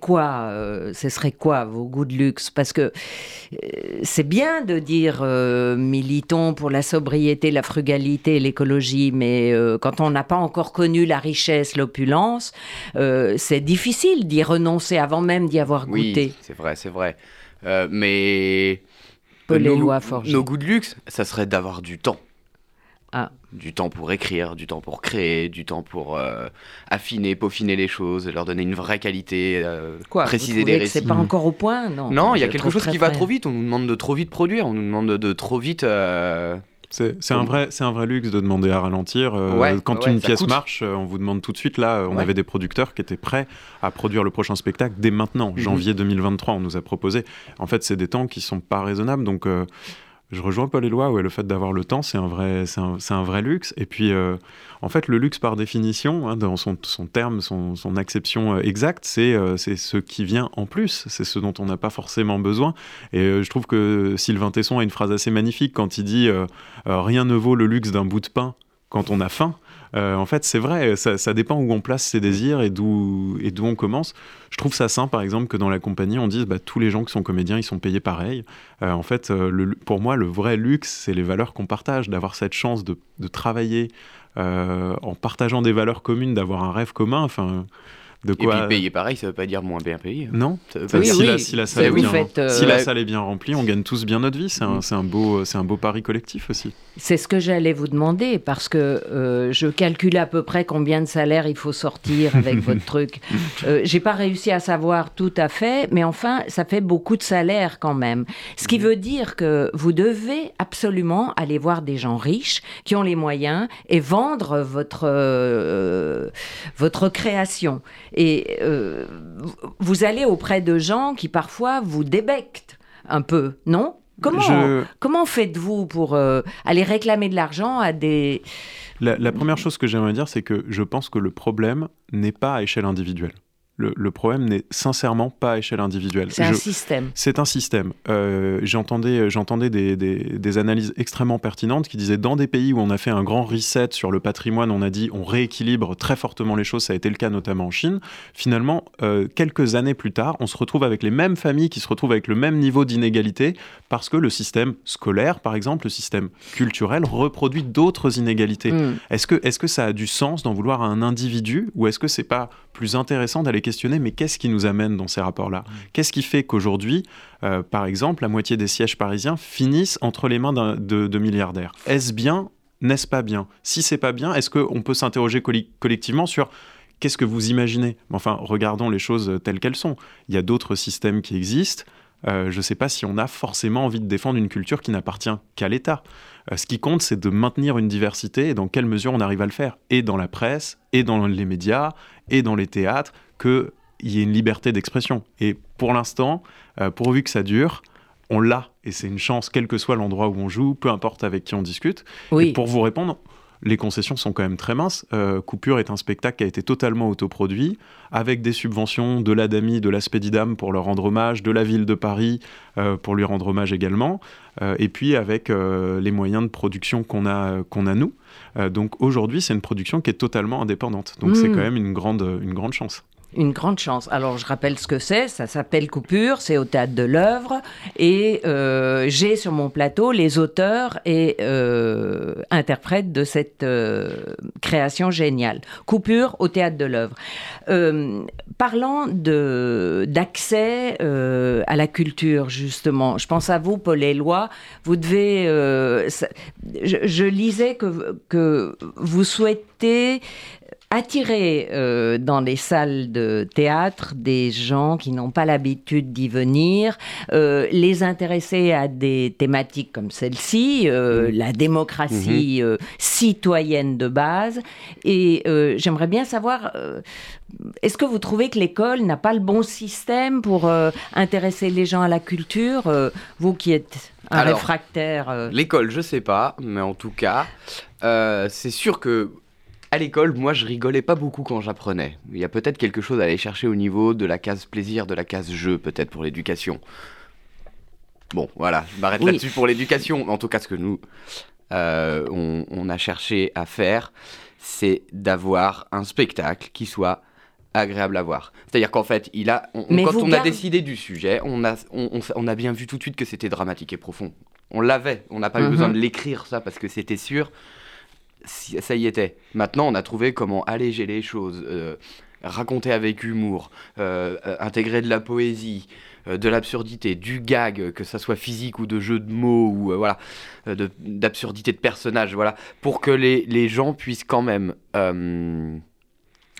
quoi Ce serait quoi vos goût de luxe parce que euh, c'est bien de dire euh, militons pour la sobriété, la frugalité, l'écologie, mais euh, quand on n'a pas encore connu la richesse, l'opulence, c'est difficile d'y renoncer avant même d'y avoir goûté. Oui, c'est vrai, c'est vrai. mais nos, nos goûts de luxe, ça serait d'avoir du temps. Ah. Du temps pour écrire, du temps pour créer, du temps pour euh, affiner, peaufiner les choses, leur donner une vraie qualité, euh, Quoi, préciser des récits. C'est pas encore au point, non Non, il y a quelque chose qui va trop vite. On nous demande de trop vite produire, on nous demande de, trop vite. Euh, c'est un, vrai, un vrai luxe de demander à ralentir. quand une pièce marche, on vous demande tout de suite. Là, on avait des producteurs qui étaient prêts à produire le prochain spectacle dès maintenant, mhm. janvier 2023. On nous a proposé. En fait, c'est des temps qui sont pas raisonnables. Donc, je rejoins Paul Éloi, ouais, le fait d'avoir le temps, c'est un, vrai, un, vrai luxe. Et puis, euh, en fait, le luxe, par définition, hein, dans son, son, terme, son, son acception euh, exacte, euh, c'est ce qui vient en plus. C'est ce dont on n'a pas forcément besoin. Et je trouve que Sylvain Tesson a une phrase assez magnifique quand il dit Rien ne vaut le luxe d'un bout de pain quand on a faim. Euh, en fait, c'est vrai, ça, dépend où on place ses désirs et d'où et d'où on commence. Je trouve ça sain, par exemple, que dans la compagnie, on dise bah, tous les gens qui sont comédiens, ils sont payés pareil. Euh, en fait, euh, pour moi, le vrai luxe, c'est les valeurs qu'on partage, d'avoir cette chance de, de travailler en partageant des valeurs communes, d'avoir un rêve commun. Enfin, de quoi... Et puis payer pareil, ça veut pas dire moins bien payé. Non. si, La, si, la, salle est bien, si la salle est bien remplie, on gagne tous bien notre vie. C'est un, mm. un, beau, c'est un beau pari collectif aussi. C'est ce que j'allais vous demander parce que euh, je calcule à peu près combien de salaires il faut sortir avec votre truc. Euh, J'ai pas réussi à savoir tout à fait, mais enfin, ça fait beaucoup de salaires quand même. Ce qui mm. veut dire que vous devez absolument aller voir des gens riches qui ont les moyens et vendre votre euh, votre création. Et euh, vous allez auprès de gens qui parfois vous débectent un peu, non? Comment, comment faites-vous pour euh, aller réclamer de l'argent à des... la première chose que j'aimerais dire, c'est que je pense que le problème n'est pas à échelle individuelle le, problème n'est sincèrement pas à échelle individuelle. C'est un système. C'est un système. Euh, j'entendais j'entendais des, des, analyses extrêmement pertinentes qui disaient dans des pays où on a fait un grand reset sur le patrimoine, on a dit on rééquilibre très fortement les choses, ça a été le cas notamment en Chine. Finalement, euh, quelques années plus tard, on se retrouve avec les mêmes familles qui se retrouvent avec le même niveau d'inégalité parce que le système scolaire, par exemple, le système culturel reproduit d'autres inégalités. Hmm. Est-ce que, est -ce que ça a du sens d'en vouloir à un individu ou est-ce que c'est pas plus intéressant d'aller questionner, mais qu'est-ce qui nous amène dans ces rapports-là mmh. Qu'est-ce qui fait qu'aujourd'hui, euh, par exemple, la moitié des sièges parisiens finissent entre les mains de, milliardaires? Est-ce bien? N'est-ce pas bien? Si c'est pas bien, est-ce qu'on peut s'interroger collectivement sur qu'est-ce que vous imaginez? Enfin, regardons les choses telles qu'elles sont. Il y a d'autres systèmes qui existent. Euh, je ne sais pas si on a forcément envie de défendre une culture qui n'appartient qu'à l'État. Euh, ce qui compte, c'est de maintenir une diversité et dans quelle mesure on arrive à le faire, et dans la presse, et dans les médias, et dans les théâtres, qu'il y ait une liberté d'expression. Et pour l'instant, euh, pourvu que ça dure, on l'a, et c'est une chance, quel que soit l'endroit où on joue, peu importe avec qui on discute. Et pour vous répondre, les concessions sont quand même très minces. Euh, Coupure est un spectacle qui a été totalement autoproduit, avec des subventions de l'ADAMI, de l'Aspédidam pour leur rendre hommage, de la ville de Paris euh, pour lui rendre hommage également, euh, et puis avec les moyens de production qu'on a, qu'on a nous. donc aujourd'hui, c'est une production qui est totalement indépendante. Donc c'est mmh. quand même une grande, une grande chance une grande chance. Alors, je rappelle ce que c'est. Ça s'appelle Coupure, c'est au théâtre de l'œuvre. Et euh, j'ai sur mon plateau les auteurs et euh, interprètes de cette euh, création géniale. Coupure au théâtre de l'œuvre. parlant d'accès à la culture, justement, je pense à vous, Paul Éloi. Vous devez. Je, lisais que vous souhaitez attirer euh, dans les salles de théâtre des gens qui n'ont pas l'habitude d'y venir, euh, les intéresser à des thématiques comme celle-ci, euh, la démocratie euh, citoyenne de base. Et j'aimerais bien savoir, est-ce que vous trouvez que l'école n'a pas le bon système pour intéresser les gens à la culture Vous qui êtes un Alors, réfractaire. L'école, je sais pas, mais en tout cas, c'est sûr que à l'école, moi, je rigolais pas beaucoup quand j'apprenais. Il y a peut-être quelque chose à aller chercher au niveau de la case plaisir, de la case jeu, peut-être pour l'éducation. Bon, voilà, je m'arrête Oui. là-dessus pour l'éducation. En tout cas, ce que nous, euh, on, on a cherché à faire, c'est d'avoir un spectacle qui soit agréable à voir. C'est-à-dire qu'en fait, il a, on- quand on a décidé du sujet, on a, on, a bien vu tout de suite que c'était dramatique et profond. On l'avait, on n'a pas eu Mhm. besoin de l'écrire ça parce que c'était sûr, ça y était. Maintenant, on a trouvé comment alléger les choses, euh, raconter avec humour, euh, euh, intégrer de la poésie, euh, de l'absurdité, du gag, que ça soit physique ou de jeu de mots ou voilà, euh, de- d'absurdité de personnages, voilà, pour que les, les gens puissent quand même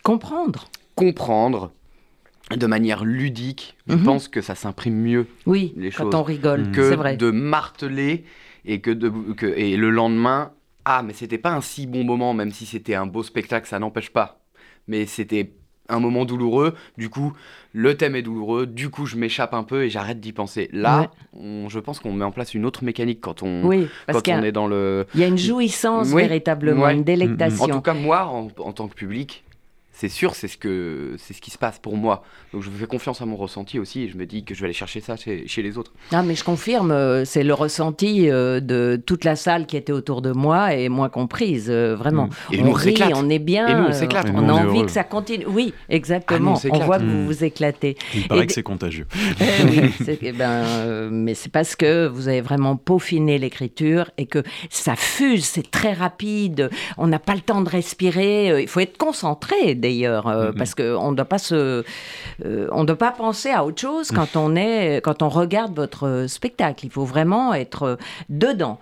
comprendre. comprendre de manière ludique. Je Mhm. pense que ça s'imprime mieux Oui, les quand choses. on rigole, que c'est vrai. de marteler et que, de, que et le lendemain ah mais c'était pas un si bon moment même si c'était un beau spectacle ça n'empêche pas mais c'était un moment douloureux du coup le thème est douloureux du coup je m'échappe un peu et j'arrête d'y penser là Ouais. on- je pense qu'on met en place une autre mécanique quand on Oui, parce quand on est dans le il y a une jouissance Oui, véritablement, ouais. une en délectation. tout cas moi en, en tant que public c'est sûr c'est ce que c'est ce qui se passe pour moi donc je fais confiance à mon ressenti aussi et je me dis que je vais aller chercher ça chez, chez les autres Ah, mais je confirme, euh, c'est le ressenti euh, de toute la salle qui était autour de moi et moi comprise, euh, vraiment. Et on nous, on rit, s'éclate. on est bien, Et nous, on s'éclate. Et on nous, a on envie heureux. que ça continue. Oui, Ah, exactement. nous, on voit que Mm. vous vous éclatez. Il paraît Et que c'est contagieux. Eh oui, c'est- eh ben, euh, mais c'est parce que vous avez vraiment peaufiné l'écriture et que ça fuse, c'est très rapide. On n'a pas le temps de respirer. Il faut être concentré d'ailleurs, euh, Mhm. parce qu'on ne doit pas se, euh, on ne doit pas penser à autre chose quand on est, quand on regarde votre euh, spectacle. Il faut vraiment être euh, dedans.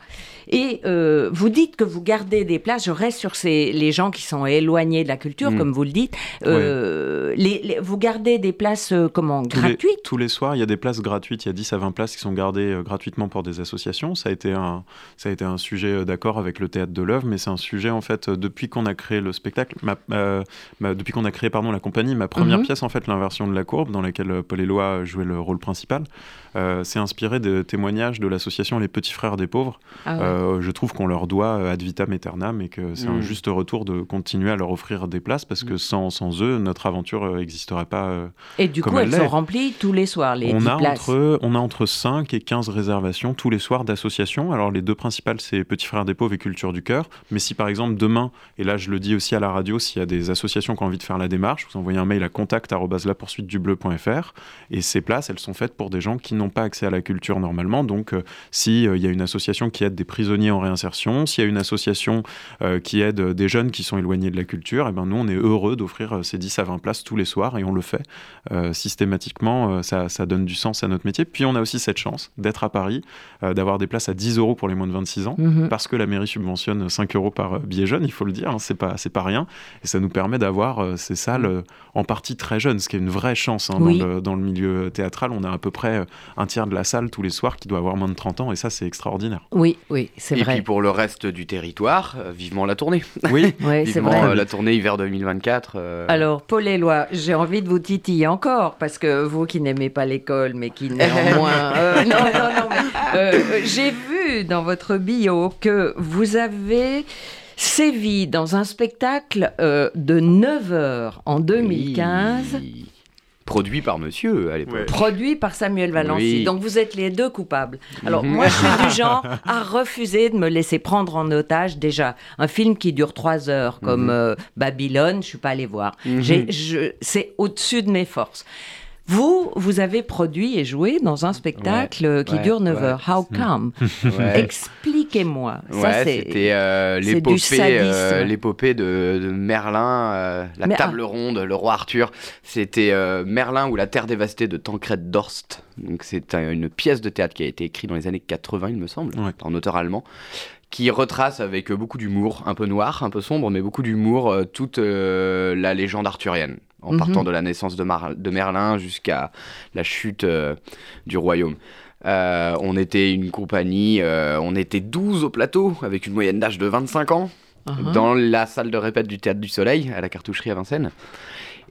Et euh, vous dites que vous gardez des places. Je reste sur ces, les gens qui sont éloignés de la culture, Mm. comme vous le dites. Les- les- vous gardez des places comment Tous les, gratuites? tous les soirs, il y a des places gratuites. Il y a 10 à 20 places qui sont gardées gratuitement pour des associations. Ça a été un, ça a été un sujet d'accord avec le théâtre de l'œuvre, mais c'est un sujet en fait depuis qu'on a créé le spectacle, ma- euh, ma- depuis qu'on a créé pardon la compagnie, ma première Mhm. pièce en fait l'inversion de la courbe dans laquelle euh, Paul Éloi jouait le rôle principal, euh, c'est inspiré de témoignages de l'association Les Petits Frères des Pauvres. Ah ouais. Euh, je trouve qu'on leur doit euh, ad vitam aeternam et que c'est un Mm. juste retour de continuer à leur offrir des places parce que sans, sans eux, notre aventure n'existerait pas. euh, Et du comme coup, elle elles sont remplies tous les soirs, les on, 10 a places. entre, on a entre 5 et 15 réservations tous les soirs d'associations. Alors, les deux principales, c'est Petits Frères des Pauvres et Culture du Cœur. Mais si, par exemple, demain, et là, je le dis aussi à la radio, s'il y a des associations envie de faire la démarche, vous envoyez un mail à contact.lapoursuitedubleu.fr. Et ces places, elles sont faites pour des gens qui n'ont pas accès à la culture normalement. Donc, euh, s'il y a une association qui aide des prisonniers en réinsertion, s'il y a une association euh, qui aide des jeunes qui sont éloignés de la culture, et ben nous, on est heureux d'offrir euh, ces 10 à 20 places tous les soirs et on le fait euh, systématiquement. euh, ça, ça donne du sens à notre métier. Puis on a aussi cette chance d'être à Paris, euh, d'avoir des places à 10 euros pour les moins de 26 ans. Mhm. Parce que la mairie subventionne 5 euros par euh, billet jeune, il faut le dire, hein, c'est pas, c'est pas rien. Et ça nous permet d'avoir euh, ces salles euh, en partie très jeunes, ce qui est une vraie chance hein, Oui. dans, le, dans le milieu théâtral. On a à peu près euh, un tiers de la salle tous les soirs qui doit avoir moins de 30 ans, et ça, c'est extraordinaire. Oui, oui, c'est Et vrai. puis pour le reste du territoire, euh, vivement la tournée. Oui, Ouais, c'est vivement vrai. euh, la tournée hiver 2024. euh, Alors, Paul Éloi, j'ai envie de vous titiller encore, parce que vous qui n'aimez pas l'école, mais qui néanmoins... euh, non, non, non, mais euh, j'ai vu dans votre bio que vous avez sévi dans un spectacle euh, de 9 heures en 2015, oui. Produit par monsieur à l'époque. Ouais. produit par Samuel Valency. Oui. Donc vous êtes les deux coupables. Alors Mhm. moi, je suis du genre à refuser de me laisser prendre en otage déjà un film qui dure trois heures comme Mhm. euh, Babylone. Je suis pas allée voir. Mhm. C'est au-dessus de mes forces. Vous, vous avez produit et joué dans un spectacle qui ouais, dure 9 ouais. heures. How come? Ouais. Expliquez-moi. C'était euh, l'épopée, euh, l'épopée de, de Merlin, euh, la Mais- table ronde, le roi Arthur. C'était euh, Merlin ou la terre dévastée de Tancred Dorst. Donc c'est un- une pièce de théâtre qui a été écrite dans les années 80, il me semble, Ouais. par un auteur allemand, qui retrace avec beaucoup d'humour, un peu noir, un peu sombre, mais beaucoup d'humour, toute euh, la légende arthurienne. En Mhm. partant de la naissance de, Mar- de Merlin jusqu'à la chute euh, du royaume. Euh, on était une compagnie, euh, on était 12 au plateau, avec une moyenne d'âge de 25 ans, Uh-huh. dans la salle de répète du Théâtre du Soleil, à la cartoucherie à Vincennes.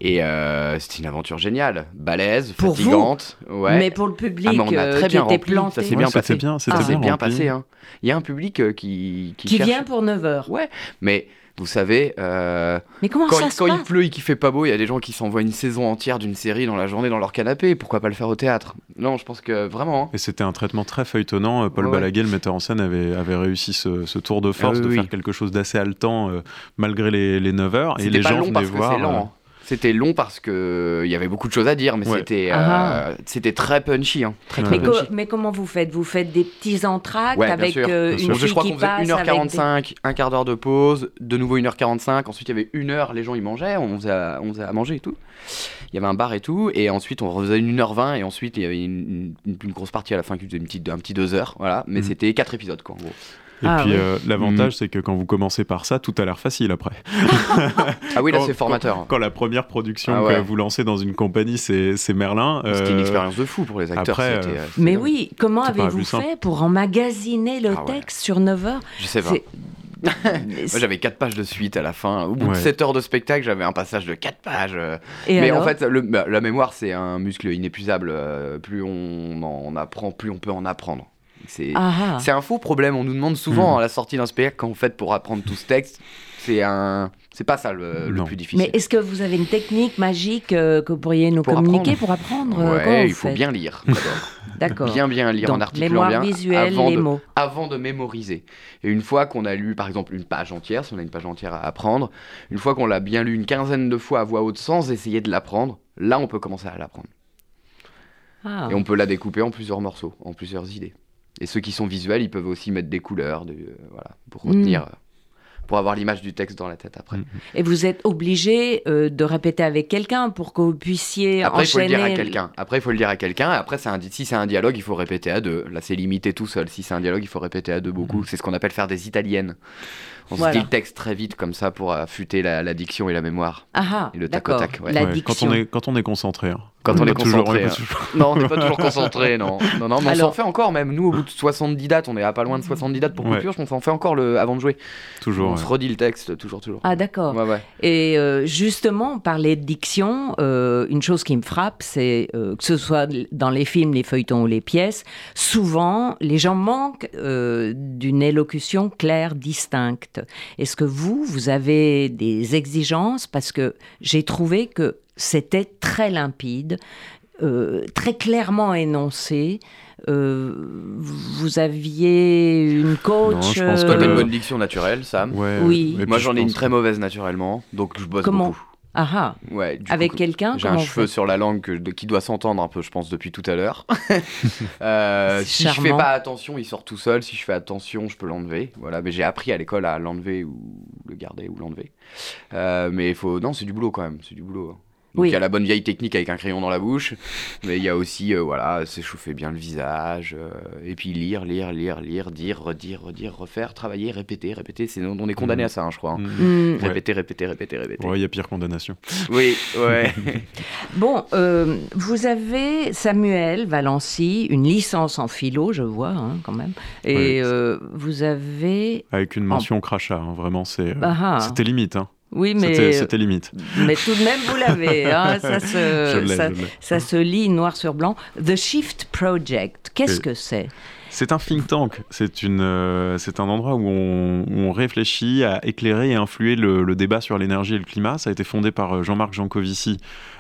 Et euh, c'était une aventure géniale, balèze, Pour fatigante. Ouais. Mais pour le public Ah, on a euh, très qui bien était rempli, planté, ça s'est Ouais, bien passé. bien, s'est bien bien passé. hein. Il y a un public euh, qui, qui, qui cherche. vient pour 9 heures. Ouais, mais vous savez, euh, Mais comment quand, ça il- se quand il pleut et qu'il fait pas beau, il y a des gens qui s'envoient une saison entière d'une série dans la journée dans leur canapé. Pourquoi pas le faire au théâtre? Non, je pense que vraiment. hein. Et c'était un traitement très feuilletonnant. Paul Ouais. Balaguer, le metteur en scène, avait, avait réussi ce, ce tour de force Ah oui, de oui. faire quelque chose d'assez haletant euh, malgré les, les 9 heures. Et les pas gens long venaient parce que voir. hein. C'était long parce que il y avait beaucoup de choses à dire, mais Ouais. c'était Ah. euh, c'était très punchy. hein. Très, très mais, co- punchy. mais comment vous faites? Vous faites des petits entractes Ouais, bien avec sûr, euh, une je crois qu'on faisait passe avec des- 1h45, un quart d'heure de pause, de nouveau 1h45, ensuite il y avait une heure, les gens ils mangeaient, on faisait, à, on faisait à manger et tout. Il y avait un bar et tout, et ensuite on refaisait une 1h20, et ensuite il y avait une, une- une grosse partie à la fin qui faisait une petite, un petit 2 heures, voilà, mais Mhm. c'était 4 épisodes quoi en gros. Et Ah, puis oui. euh, l'avantage, Mm. c'est que quand vous commencez par ça, tout a l'air facile après. Ah oui, là c'est formateur. Quand, quand la première production Ah ouais. que vous lancez dans une compagnie, c'est Merlin. C'était une euh, expérience de fou pour les acteurs. après, euh, euh, Mais dingue. oui, comment avez-vous fait pour emmagasiner le Ah ouais. texte sur 9 heures Je sais pas. Moi j'avais 4 pages de suite à la fin. Au bout de Ouais. 7 heures de spectacle, j'avais un passage de 4 pages. euh, Et Mais en fait, le- bah, la mémoire, c'est un muscle inépuisable. euh, plus on en apprend, plus on peut en apprendre. C'est Ah, ah. c'est un faux problème. On nous demande souvent Mhm. à la sortie d'un spectacle, quand vous faites pour apprendre tout ce texte, c'est un, c'est pas ça le, plus difficile. Mais est-ce que vous avez une technique magique euh, que vous pourriez nous Pour communiquer apprendre. pour apprendre euh, Ouais, il faut bien lire. D'accord. bien bien lire en Donc, articulant mémoire bien visuelle, avant les de, mots. avant de mémoriser. Et une fois qu'on a lu, par exemple, une page entière, si on a une page entière à apprendre, une fois qu'on l'a bien lu une quinzaine de fois à voix haute sans essayer de l'apprendre, là, on peut commencer à l'apprendre. Ah. Et on peut la découper en plusieurs morceaux, en plusieurs idées. Et ceux qui sont visuels, ils peuvent aussi mettre des couleurs, de, euh, voilà, pour Mm. retenir, euh, pour avoir l'image du texte dans la tête après. Mm. Et vous êtes obligé euh, de répéter avec quelqu'un pour que vous puissiez Après, il faut le dire à quelqu'un. Après, il faut le dire à quelqu'un. Après, un, si c'est un dialogue, il faut répéter à deux. Là, c'est limité tout seul. Si c'est un dialogue, il faut répéter à deux beaucoup. C'est ce qu'on appelle faire des italiennes. On se Voilà. dit le texte très vite comme ça pour affûter la, la diction et la mémoire. Ah, ah, Et le tac au tac, ouais. Quand, on est, quand on est concentré. hein. Quand on est toujours- concentré, pas hein. toujours. Non, on n'est pas toujours concentré, non. Non, non, mais on s'en fait encore même. Nous, au bout de 70 dates, on est à pas loin de 70 dates pour Ouais. coupure, on s'en fait encore le, avant de jouer. toujours on ouais. se redit le texte, toujours, toujours. Ah, d'accord. Ouais, ouais. Et euh, justement, parler de diction, euh, une chose qui me frappe, c'est euh, que ce soit dans les films, les feuilletons ou les pièces, souvent les gens manquent euh, d'une élocution claire, distincte. Est-ce que vous, vous avez des exigences? Parce que j'ai trouvé que c'était très limpide, euh, très clairement énoncé. Euh, vous aviez une coach. Non, je pense Euh, une bonne diction naturelle, Sam. Ouais, Oui. Moi, je j'en ai une très mauvaise naturellement, donc je bosse Comment? beaucoup. Ah ah, Ouais, du avec quelqu'un J'ai un cheveu sur la langue que- de- qui doit s'entendre un peu, je pense, depuis tout à l'heure. Euh, si je fais charmant. pas attention, il sort tout seul. Si je fais attention, je peux l'enlever. Voilà, mais j'ai appris à l'école à l'enlever ou le garder ou l'enlever. Euh, mais il faut, non, c'est du boulot quand même, c'est du boulot. Donc Oui. il y a la bonne vieille technique avec un crayon dans la bouche, mais il y a aussi, euh, voilà, s'échauffer bien le visage, euh, et puis lire, lire, lire, lire, dire, redire, redire, refaire, travailler, répéter, répéter. C'est, on est condamné Mhm. à ça, hein, je crois. hein. Mm. Hmm. Ouais. Répéter, répéter, répéter, répéter. Ouais, il y a pire condamnation. Oui, ouais. Bon, euh, vous avez, Samuel Valency, une licence en philo, je vois, hein, quand même. Et Oui. euh, vous avez... Avec une mention crachat, hein, vraiment, c'est, euh, Ah, ah. c'était limite. hein. Oui, mais, c'était limite. mais tout de même, vous l'avez. hein, ça, se, ça, se lit noir sur blanc. The Shift Project, qu'est-ce que c'est? C'est un think tank. C'est euh, un endroit où on, où on, réfléchit à éclairer et influer le, le débat sur l'énergie et le climat. Ça a été fondé par euh, Jean-Marc Jancovici,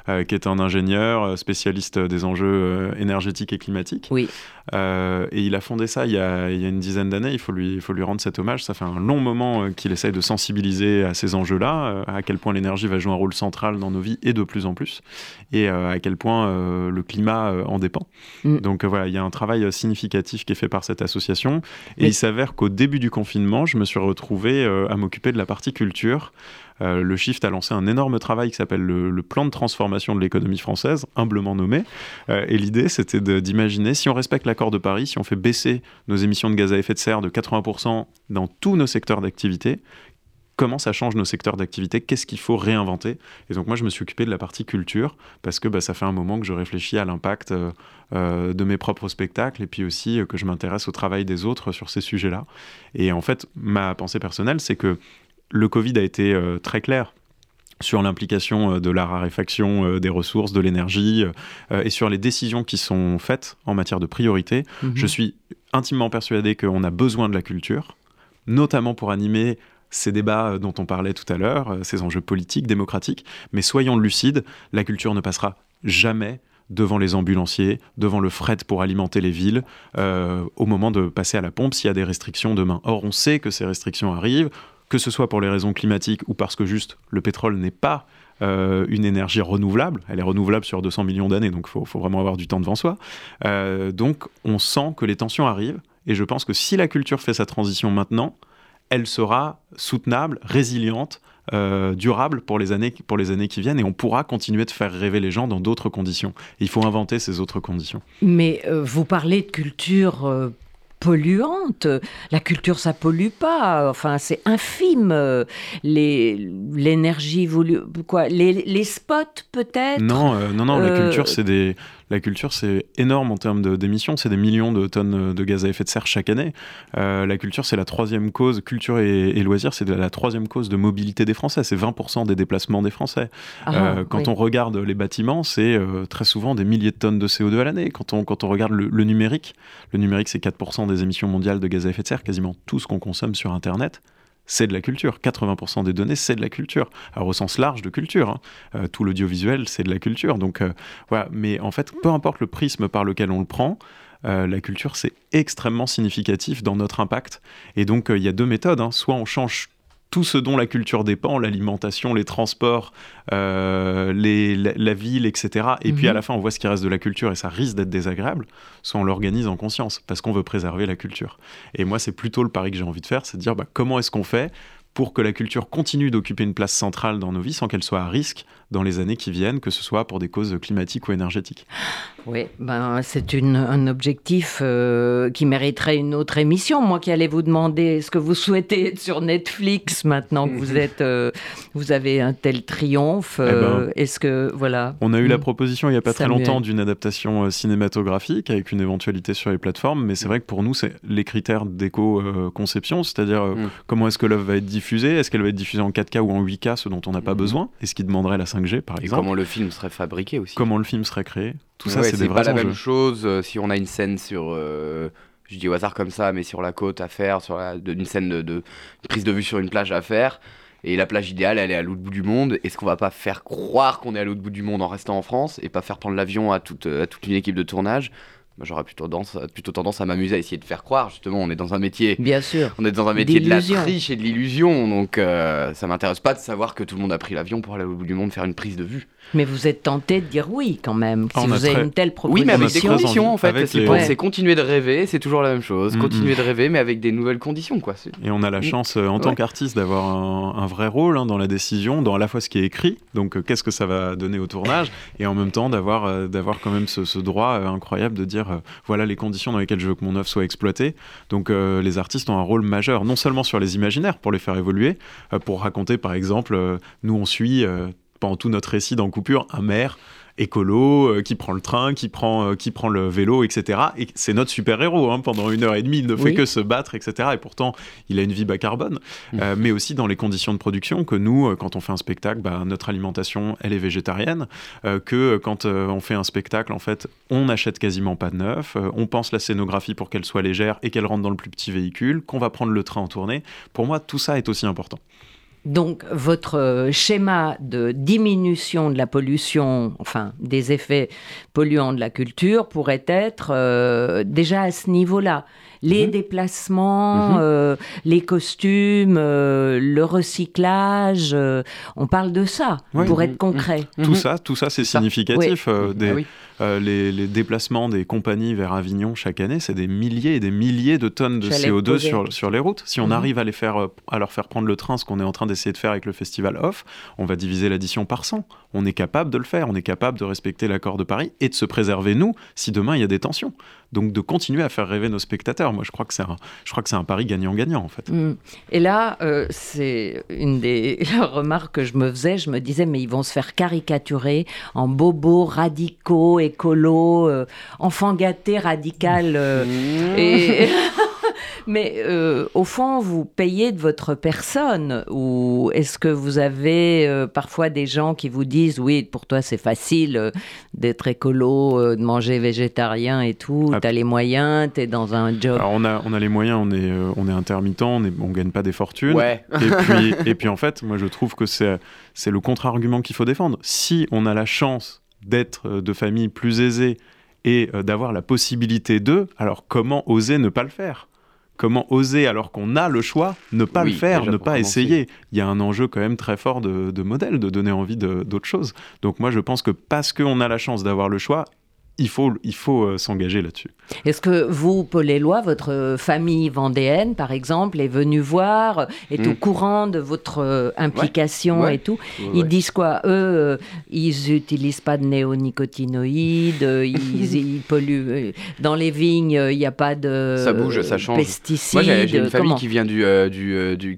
euh, qui est un ingénieur spécialiste des enjeux euh, énergétiques et climatiques. Oui. Et il a fondé ça il y a, il y a une dizaine d'années. Il faut lui, il faut lui rendre cet hommage. Ça fait un long moment qu'il essaye de sensibiliser à ces enjeux-là, à quel point l'énergie va jouer un rôle central dans nos vies et de plus en plus, et à quel point le climat en dépend. Mm. Donc voilà, il y a un travail significatif qui est fait par cette association. Et il s'avère qu'au début du confinement, je me suis retrouvé à m'occuper de la partie culture. Euh, le Shift a lancé un énorme travail qui s'appelle le, plan de transformation de l'économie française, humblement nommé. Euh, et l'idée, c'était d'imaginer si on respecte l'accord de Paris, si on fait baisser nos émissions de gaz à effet de serre de 80% dans tous nos secteurs d'activité, comment ça change nos secteurs d'activité, qu'est-ce qu'il faut réinventer? Et donc moi, je me suis occupé de la partie culture, parce que bah, ça fait un moment que je réfléchis à l'impact euh, de mes propres spectacles, et puis aussi que je m'intéresse au travail des autres sur ces sujets-là. Et en fait, ma pensée personnelle, c'est que le Covid a été euh, très clair sur l'implication euh, de la raréfaction euh, des ressources, de l'énergie, et sur les décisions qui sont faites en matière de priorité. Mhm. Je suis intimement persuadé qu'on a besoin de la culture, notamment pour animer ces débats dont on parlait tout à l'heure, ces enjeux politiques, démocratiques, mais soyons lucides, la culture ne passera jamais devant les ambulanciers, devant le fret pour alimenter les villes, au moment de passer à la pompe s'il y a des restrictions demain. Or, on sait que ces restrictions arrivent, que ce soit pour les raisons climatiques ou parce que juste le pétrole n'est pas euh, une énergie renouvelable. Elle est renouvelable sur 200 millions d'années, donc il faut, vraiment avoir du temps devant soi. Euh, donc on sent que les tensions arrivent, et je pense que si la culture fait sa transition maintenant, elle sera soutenable, résiliente, euh, durable pour les, années, pour les années qui viennent, et on pourra continuer de faire rêver les gens dans d'autres conditions. il faut inventer ces autres conditions. Mais vous parlez de culture polluante. La culture, ça pollue pas. Enfin, c'est infime. L'énergie voulue, quoi les, les spots peut-être? Non, euh, non, non. La euh, culture, c'est des la culture, c'est énorme en termes d'émissions, c'est des millions de tonnes de gaz à effet de serre chaque année. Euh, la culture, c'est la troisième cause, culture et, loisirs, c'est la troisième cause de mobilité des Français, c'est 20% des déplacements des Français. Ah, euh, quand on regarde les bâtiments, c'est euh, très souvent des milliers de tonnes de CO2 à l'année. Quand on, quand on regarde le, le numérique, le numérique, c'est 4% des émissions mondiales de gaz à effet de serre, quasiment tout ce qu'on consomme sur Internet c'est de la culture. 80% des données, c'est de la culture. Alors au sens large de culture. Hein. Euh, tout l'audiovisuel, c'est de la culture. Donc euh, voilà. Mais en fait, peu importe le prisme par lequel on le prend, euh, la culture, c'est extrêmement significatif dans notre impact. Et donc, il y a deux méthodes. Hein. Soit on change tout ce dont la culture dépend, l'alimentation, les transports, euh, la, ville, etc. Et puis à mhm. la fin, on voit ce qui reste de la culture et ça risque d'être désagréable, soit on l'organise en conscience parce qu'on veut préserver la culture. Et moi, c'est plutôt le pari que j'ai envie de faire, c'est de dire bah, comment est-ce qu'on fait pour que la culture continue d'occuper une place centrale dans nos vies sans qu'elle soit à risque dans les années qui viennent, que ce soit pour des causes climatiques ou énergétiques. Oui, ben, c'est un objectif euh, qui mériterait une autre émission. Moi qui allais vous demander ce que vous souhaitez être sur Netflix maintenant que vous êtes, euh, vous avez un tel triomphe. Eh ben, euh, est-ce que voilà On a eu la hmm. proposition il n'y a pas très longtemps d'une adaptation cinématographique avec une éventualité sur les plateformes, mais c'est vrai que pour nous c'est les critères d'éco-conception, c'est-à-dire hmm. comment est-ce que l'œuvre va être diffusée, est-ce qu'elle va être diffusée en 4K ou en 8K, ce dont on n'a pas hmm. besoin, et ce qui demanderait la par exemple. comment le film serait fabriqué aussi. Comment le film serait créé. Tout ça, c'est des vrais pas la même chose euh, si on a une scène sur. Euh, je dis au hasard comme ça, mais sur la côte à faire, sur la, une scène de, prise de vue sur une plage à faire. Et la plage idéale, elle est à l'autre bout du monde. Est-ce qu'on va pas faire croire qu'on est à l'autre bout du monde en restant en France et pas faire prendre l'avion à toute, à toute une équipe de tournage j'aurais plutôt tendance, plutôt tendance à m'amuser à essayer de faire croire. Justement, on est dans un métier. Bien sûr. On est dans un métier de la triche et de l'illusion. Donc, euh, ça m'intéresse pas de savoir que tout le monde a pris l'avion pour aller au bout du monde faire une prise de vue. Mais vous êtes tenté de dire oui quand même, si vous avez une telle proposition. Oui, mais avec des conditions en fait. C'est continuer de rêver, c'est toujours la même chose. Mm, continuer mm. de rêver, mais avec des nouvelles conditions. Quoi. Et on a la chance euh, en tant qu'artiste d'avoir un, vrai rôle hein, dans la décision, dans à la fois ce qui est écrit, donc euh, qu'est-ce que ça va donner au tournage, et en même temps d'avoir euh, d'avoir quand même ce, droit incroyable de dire voilà les conditions dans lesquelles je veux que mon œuvre soit exploitée. Donc les artistes ont un rôle majeur, non seulement sur les imaginaires pour les faire évoluer, pour raconter par exemple, nous on suit pendant tout notre récit dans Coupure, un maire écolo, euh, qui prend le train, qui prend, euh, qui prend le vélo, etc. Et c'est notre super-héros. Hein, pendant une heure et demie, il ne fait Oui. que se battre, etc. Et pourtant, il a une vie bas carbone. Mmh. Euh, mais aussi dans les conditions de production, que nous, quand on fait un spectacle, bah, notre alimentation, elle est végétarienne. Que quand on fait un spectacle, en fait, on n'achète quasiment pas de neuf. On pense la scénographie pour qu'elle soit légère et qu'elle rentre dans le plus petit véhicule, qu'on va prendre le train en tournée. Pour moi, tout ça est aussi important. Donc, votre euh, schéma de diminution de la pollution, enfin, des effets polluants de la culture pourrait être euh, déjà à ce niveau-là. Les Mhm. déplacements, Mhm. euh, les costumes, euh, le recyclage, euh, on parle de ça pour Mhm. être concret. Tout Mhm. ça, tout ça, c'est significatif. des- Ah oui. les, les déplacements des compagnies vers Avignon chaque année, c'est des milliers et des milliers de tonnes de J'allais CO2 poser. sur, sur les routes. Si on Mhm. arrive à, les faire, à leur faire prendre le train, ce qu'on est en train d'essayer de faire avec le festival Off, on va diviser l'addition par 100. On est capable de le faire. On est capable de respecter l'accord de Paris et de se préserver, nous, si demain il y a des tensions. Donc de continuer à faire rêver nos spectateurs. Moi, je crois que c'est un, je crois que c'est un pari gagnant-gagnant, en fait. Mm. Et là, euh, c'est une des remarques que je me faisais. Je me disais, mais ils vont se faire caricaturer en bobos radicaux, écolos, euh, enfants gâtés, radical. euh, et... Mais euh, au fond, vous payez de votre personne ou est-ce que vous avez euh, parfois des gens qui vous disent oui, pour toi c'est facile euh, d'être écolo, euh, de manger végétarien et tout, Ah. t'as les moyens, t'es dans un job. Alors on a, on a les moyens, on est, euh, on est intermittent, on ne on gagne pas des fortunes. Ouais. Et puis, et puis en fait, moi je trouve que c'est c'est le contre-argument qu'il faut défendre. Si on a la chance d'être de familles plus aisées et d'avoir la possibilité d'eux, alors comment oser ne pas le faire? Comment oser, alors qu'on a le choix, ne pas Oui, le faire, ne pas commencer. essayer Il y a un enjeu quand même très fort de, de modèle, de donner envie d'autre chose. Donc moi je pense que parce qu'on a la chance d'avoir le choix, il faut, il faut euh, s'engager là-dessus. Est-ce que vous, Paul Éloi, votre famille vendéenne, par exemple, est venue voir, est au Mm. courant de votre euh, implication Ouais. et tout Ouais, Ils disent quoi Eux, euh, ils n'utilisent pas de néonicotinoïdes, ils, ils polluent. Dans les vignes, il n'y a pas de Ça bouge, ça change. pesticides. Moi, j'ai une famille qui vient du. euh, du, du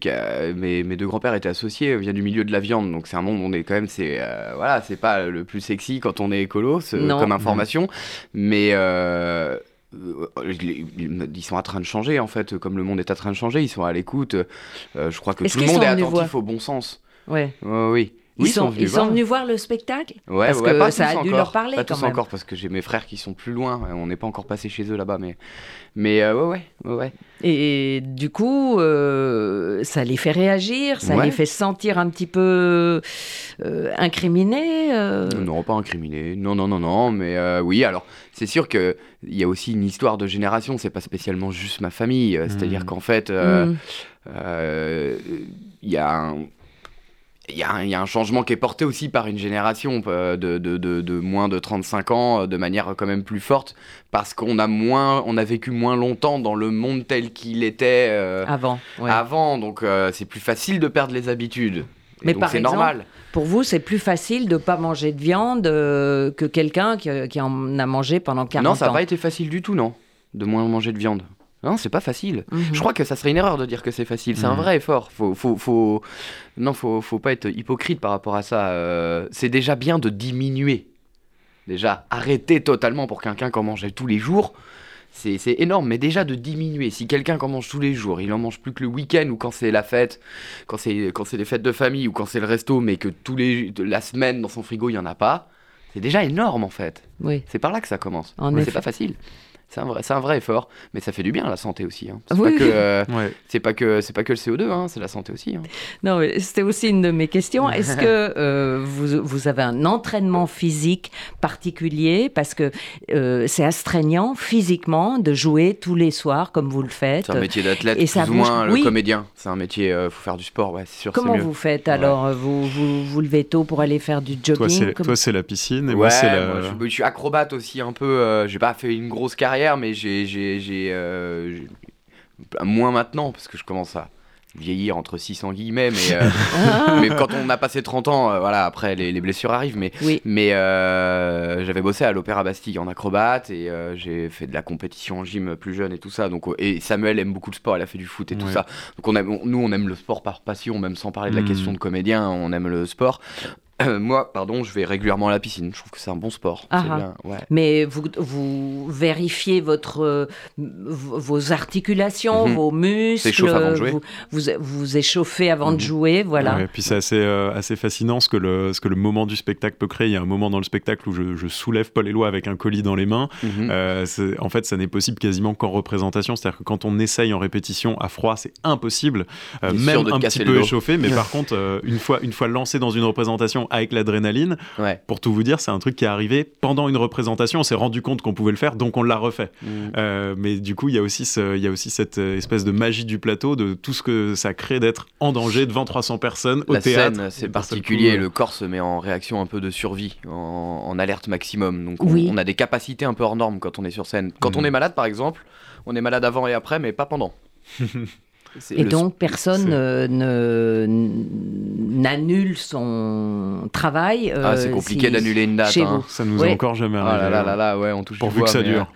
mes, mes deux grands-pères étaient associés, vient du milieu de la viande. Donc, c'est un monde où on est quand même. C'est euh, voilà, c'est pas le plus sexy quand on est écolo comme information. Mais. euh, ils sont en train de changer en fait, comme le monde est en train de changer, ils sont à l'écoute. Euh, je crois que tout le monde est attentif au bon sens. Ouais. Ouais, oui. Ils, Oui, sont, ils sont voir. venus voir le spectacle Ouais, Parce ouais, que pas ça a dû encore, leur parler Pas quand tous même. encore parce que j'ai mes frères qui sont plus loin. On n'est pas encore passé chez eux là-bas, mais mais euh, ouais, ouais, ouais. Et du coup, euh, ça les fait réagir, ça Ouais. les fait se sentir un petit peu euh, incriminés. euh. Non, pas incriminé. Non, non, non, non. Mais oui, alors c'est sûr que il y a aussi une histoire de génération. C'est pas spécialement juste ma famille. C'est-à-dire Mhm. qu'en fait, Mm. il y a un il y, a un- il y a un changement qui est porté aussi par une génération euh, de, de, de, de moins de 35 ans euh, de manière quand même plus forte parce qu'on a moins on a vécu moins longtemps dans le monde tel qu'il était euh, Avant. ouais. avant donc euh, c'est plus facile de perdre les habitudes Et Mais donc par exemple, normal Pour vous, c'est plus facile de pas manger de viande euh, que quelqu'un qui, qui en a mangé pendant 40 non ça n'a ans. pas été facile du tout non de moins manger de viande non c'est pas facile Mhm. Je crois que ça serait une erreur de dire que c'est facile. C'est un Mhm. vrai effort. Faut, faut, faut... Non, faut, faut pas être hypocrite par rapport à ça. Euh, c'est déjà bien de diminuer. Déjà, arrêter totalement pour quelqu'un qui en mangeait tous les jours. C'est énorme, mais déjà de diminuer. Si quelqu'un qui en mange tous les jours, il en mange plus que le week-end ou quand c'est la fête, quand c'est les fêtes de famille ou quand c'est le resto, mais que tous les la semaine dans son frigo il y en a pas, c'est déjà énorme en fait. Oui. C'est par là que ça commence. En Mais c'est pas facile. C'est un vrai, c'est un vrai effort, mais ça fait du bien à la santé aussi. hein. C'est Oui, pas euh, Ouais. c'est pas que c'est pas que le CO2, hein, c'est la santé aussi. hein. Non, c'était aussi une de mes questions. Est-ce que euh, vous, vous avez un entraînement physique particulier? Parce que euh, c'est astreignant physiquement de jouer tous les soirs comme vous le faites. C'est un métier d'athlète, Et plus ça ou bouge- moins oui. le comédien. C'est un métier, euh, faut faire du sport, ouais, c'est sûr. Comment mieux. vous faites? Alors vous, vous vous levez tôt pour aller faire du Toi, jogging? c'est comme- toi, c'est la piscine et Ouais, moi, c'est la. moi, je, je suis acrobate aussi un peu. euh, j'ai pas fait une grosse carrière, mais j'ai, j'ai, j'ai, euh, j'ai- moins maintenant parce que je commence à vieillir entre 600 guillemets, mais, euh, mais quand on a passé 30 ans, euh, voilà, après les, les blessures arrivent, mais Oui. Mais euh, j'avais bossé à l'Opéra Bastille en acrobate et euh, j'ai fait de la compétition en gym plus jeune et tout ça. Donc, et Samuel aime beaucoup le sport, elle a fait du foot et tout Ouais. ça. Donc on aime, on- nous, on aime le sport par passion, même sans parler de la Mhm. question de comédien, on aime le sport. Euh, moi, pardon, je vais régulièrement à la piscine. Je trouve que c'est un bon sport. Ah C'est ah. bien, ouais. Mais vous, vous vérifiez votre, euh, vos articulations, Mhm. vos muscles. Avant de jouer. Vous, vous, vous échauffez avant de Mhm. jouer, voilà. Ouais, puis c'est assez, euh, assez fascinant ce que, le, ce que le moment du spectacle peut créer. Il y a un moment dans le spectacle où je, je soulève Paul Éloi avec un colis dans les mains. Mhm. Euh, c'est- en fait, ça n'est possible quasiment qu'en représentation. C'est-à-dire que quand on essaye en répétition à froid, c'est impossible. Euh, même un petit peu échauffé. Mais par contre, euh, une, fois, une fois lancé dans une représentation avec l'adrénaline, Ouais. pour tout vous dire, c'est un truc qui est arrivé pendant une représentation. On s'est rendu compte qu'on pouvait le faire, donc on l'a refait. Mhm. Euh, mais du coup, il y, a aussi ce- il y a aussi cette euh, espèce de magie du plateau, de tout ce que ça crée d'être en danger devant 300 personnes au La théâtre. scène, c'est particulier. coup, euh, Le corps se met en réaction un peu de survie, en, en alerte maximum. Donc, on, Oui. on a des capacités un peu hors normes quand on est sur scène. Quand Mhm. on est malade, par exemple, on est malade avant et après, mais pas pendant. Et le- donc, personne ne n'annule son travail. Ah, euh, c'est compliqué si- d'annuler une date. chez hein. vous. Ça nous Ouais. est encore jamais Oh arrivé. là là là là, ouais, on touche du Pourvu que ça mais, dure.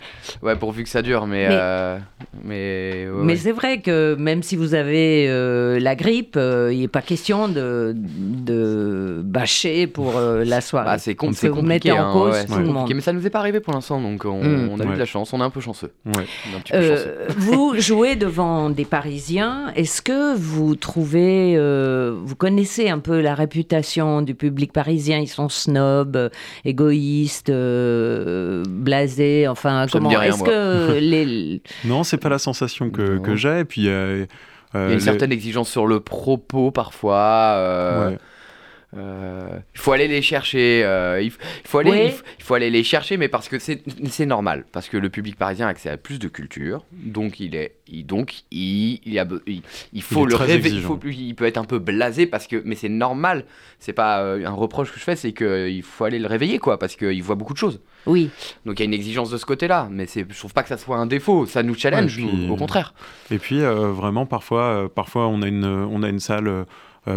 euh, Ouais, pourvu que ça dure, mais. Mais- euh, mais, ouais, Mais ouais. c'est vrai que même si vous avez euh, la grippe, euh, il n'est pas question de, de bâcher pour euh, la soirée. Ah, c'est com- vous compliqué. mettez en hein, cause ouais, tout c'est le compliqué. monde. Mais ça nous est pas arrivé pour l'instant, donc on, Mm. on a eu de la chance. On est un peu chanceux. Ouais. On est un petit peu chanceux. Vous jouez devant des Parisiens. Est-ce que vous trouvez, euh, vous connaissez un peu la réputation du public parisien? Ils sont snobs, euh, égoïstes, euh, blasés. Enfin, comment Est-ce que les Non, c'est pas la sensation que, j'ai. Et puis, euh, Il y a une les- certaine exigence sur le propos parfois. euh, Euh, il faut aller les chercher. euh, il, faut aller, Oui. il, faut aller les chercher, mais parce que c'est normal, parce que le public parisien a accès à plus de culture, donc il est, il- donc il, il y a, il, il faut le réveiller. Il, peut être un peu blasé parce que, mais c'est normal. C'est pas euh, un reproche que je fais, c'est qu'il faut aller le réveiller, quoi, parce qu'il voit beaucoup de choses. Oui, Donc il y a une exigence de ce côté-là, mais je trouve pas que ça soit un défaut. Ça nous challenge, Ouais, et puis- nous, au contraire. Et puis euh, vraiment parfois, euh, parfois on a une, on a une salle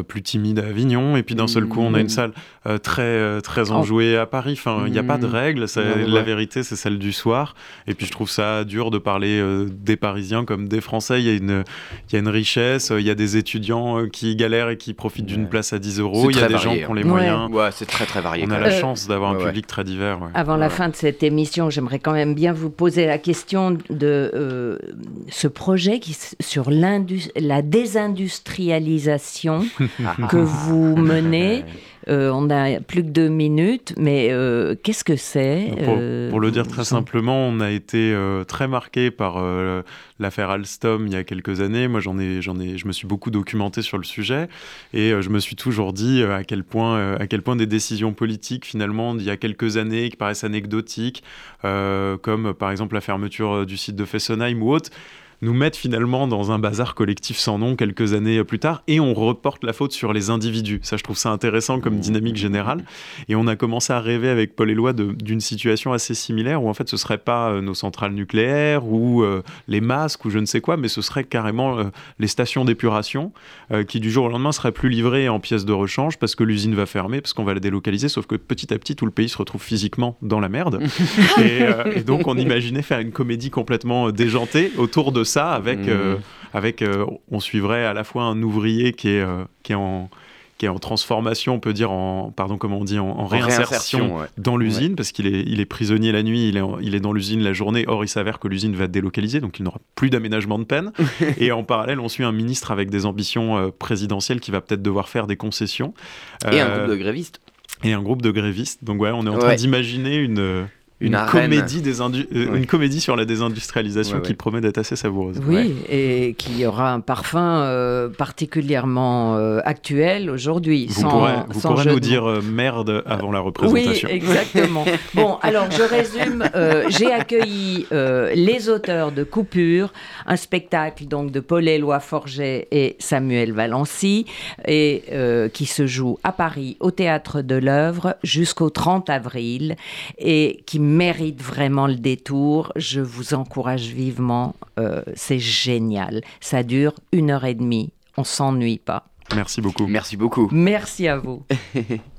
plus timide à Avignon et puis d'un seul coup on a une Mm. salle euh, très euh, très Oh. enjouée à Paris. Enfin, il n'y a pas de Mm. règles. la vérité c'est celle du soir. Et puis je trouve ça dur de parler euh, des Parisiens comme des Français. Il y a une, il y a une richesse. euh, Il y a des étudiants euh, qui galèrent et qui profitent d'une Ouais. place à 10 C'est euros. Il y a des varié, gens qui ont hein. les Ouais. moyens. Ouais, c'est très très varié. On a la Euh, chance d'avoir un public très divers. ouais. Avant la fin de cette émission, j'aimerais quand même bien vous poser la question de euh, ce projet qui, sur l'indus- la désindustrialisation que vous menez. Euh, on a plus que deux minutes, mais euh, qu'est-ce que c'est Pour, euh, pour le dire très simplement, on a été euh, très marqué par euh, l'affaire Alstom il y a quelques années. Moi, j'en ai, j'en ai, je me suis beaucoup documenté sur le sujet et euh, je me suis toujours dit euh, à quel point, euh, à quel point des décisions politiques finalement d'il y a quelques années qui paraissent anecdotiques, euh, comme euh, par exemple la fermeture euh, du site de Fessenheim ou autre nous mettent finalement dans un bazar collectif sans nom quelques années plus tard et on reporte la faute sur les individus. Ça, je trouve ça intéressant comme dynamique générale. Et on a commencé à rêver avec Paul Éloi d'une situation assez similaire où en fait ce serait pas euh, nos centrales nucléaires ou euh, les masques ou je ne sais quoi, mais ce serait carrément euh, les stations d'épuration euh, qui du jour au lendemain seraient plus livrées en pièces de rechange parce que l'usine va fermer, parce qu'on va la délocaliser, sauf que petit à petit tout le pays se retrouve physiquement dans la merde. et, et donc on imaginait faire une comédie complètement déjantée autour de ça avec, euh, Mhm. avec euh, on suivrait à la fois un ouvrier qui est, euh, qui est en qui est en transformation, on peut dire en pardon comment on dit en, en En réinsertion ouais. dans l'usine parce qu'il est, il est prisonnier la nuit, il est, en- il est dans l'usine la journée. Or, il s'avère que l'usine va être délocalisée, donc il n'aura plus d'aménagement de peine. et en parallèle, on suit un ministre avec des ambitions euh, présidentielles qui va peut-être devoir faire des concessions. Et un Euh, groupe de grévistes. et un groupe de grévistes. Donc ouais, on est en train d'imaginer une, euh, Une comédie des indu- euh, Ouais. une comédie sur la désindustrialisation Ouais, qui ouais. promet d'être assez savoureuse. Oui, Ouais. et qui aura un parfum euh, particulièrement euh, actuel aujourd'hui. Vous sans, pourrez, vous sans pourrez nous dire euh, merde avant la Oui, représentation. exactement. bon, alors je résume. Euh, J'ai accueilli euh, les auteurs de Coupure, un spectacle donc de Paul Éloi Forget et Samuel Valency, et euh, qui se joue à Paris au théâtre de l'œuvre jusqu'au 30 avril, et qui mérite vraiment le détour. Je vous encourage vivement. euh, C'est génial. Ça dure une heure et demie. On s'ennuie pas. Merci beaucoup. Merci beaucoup. Merci à vous.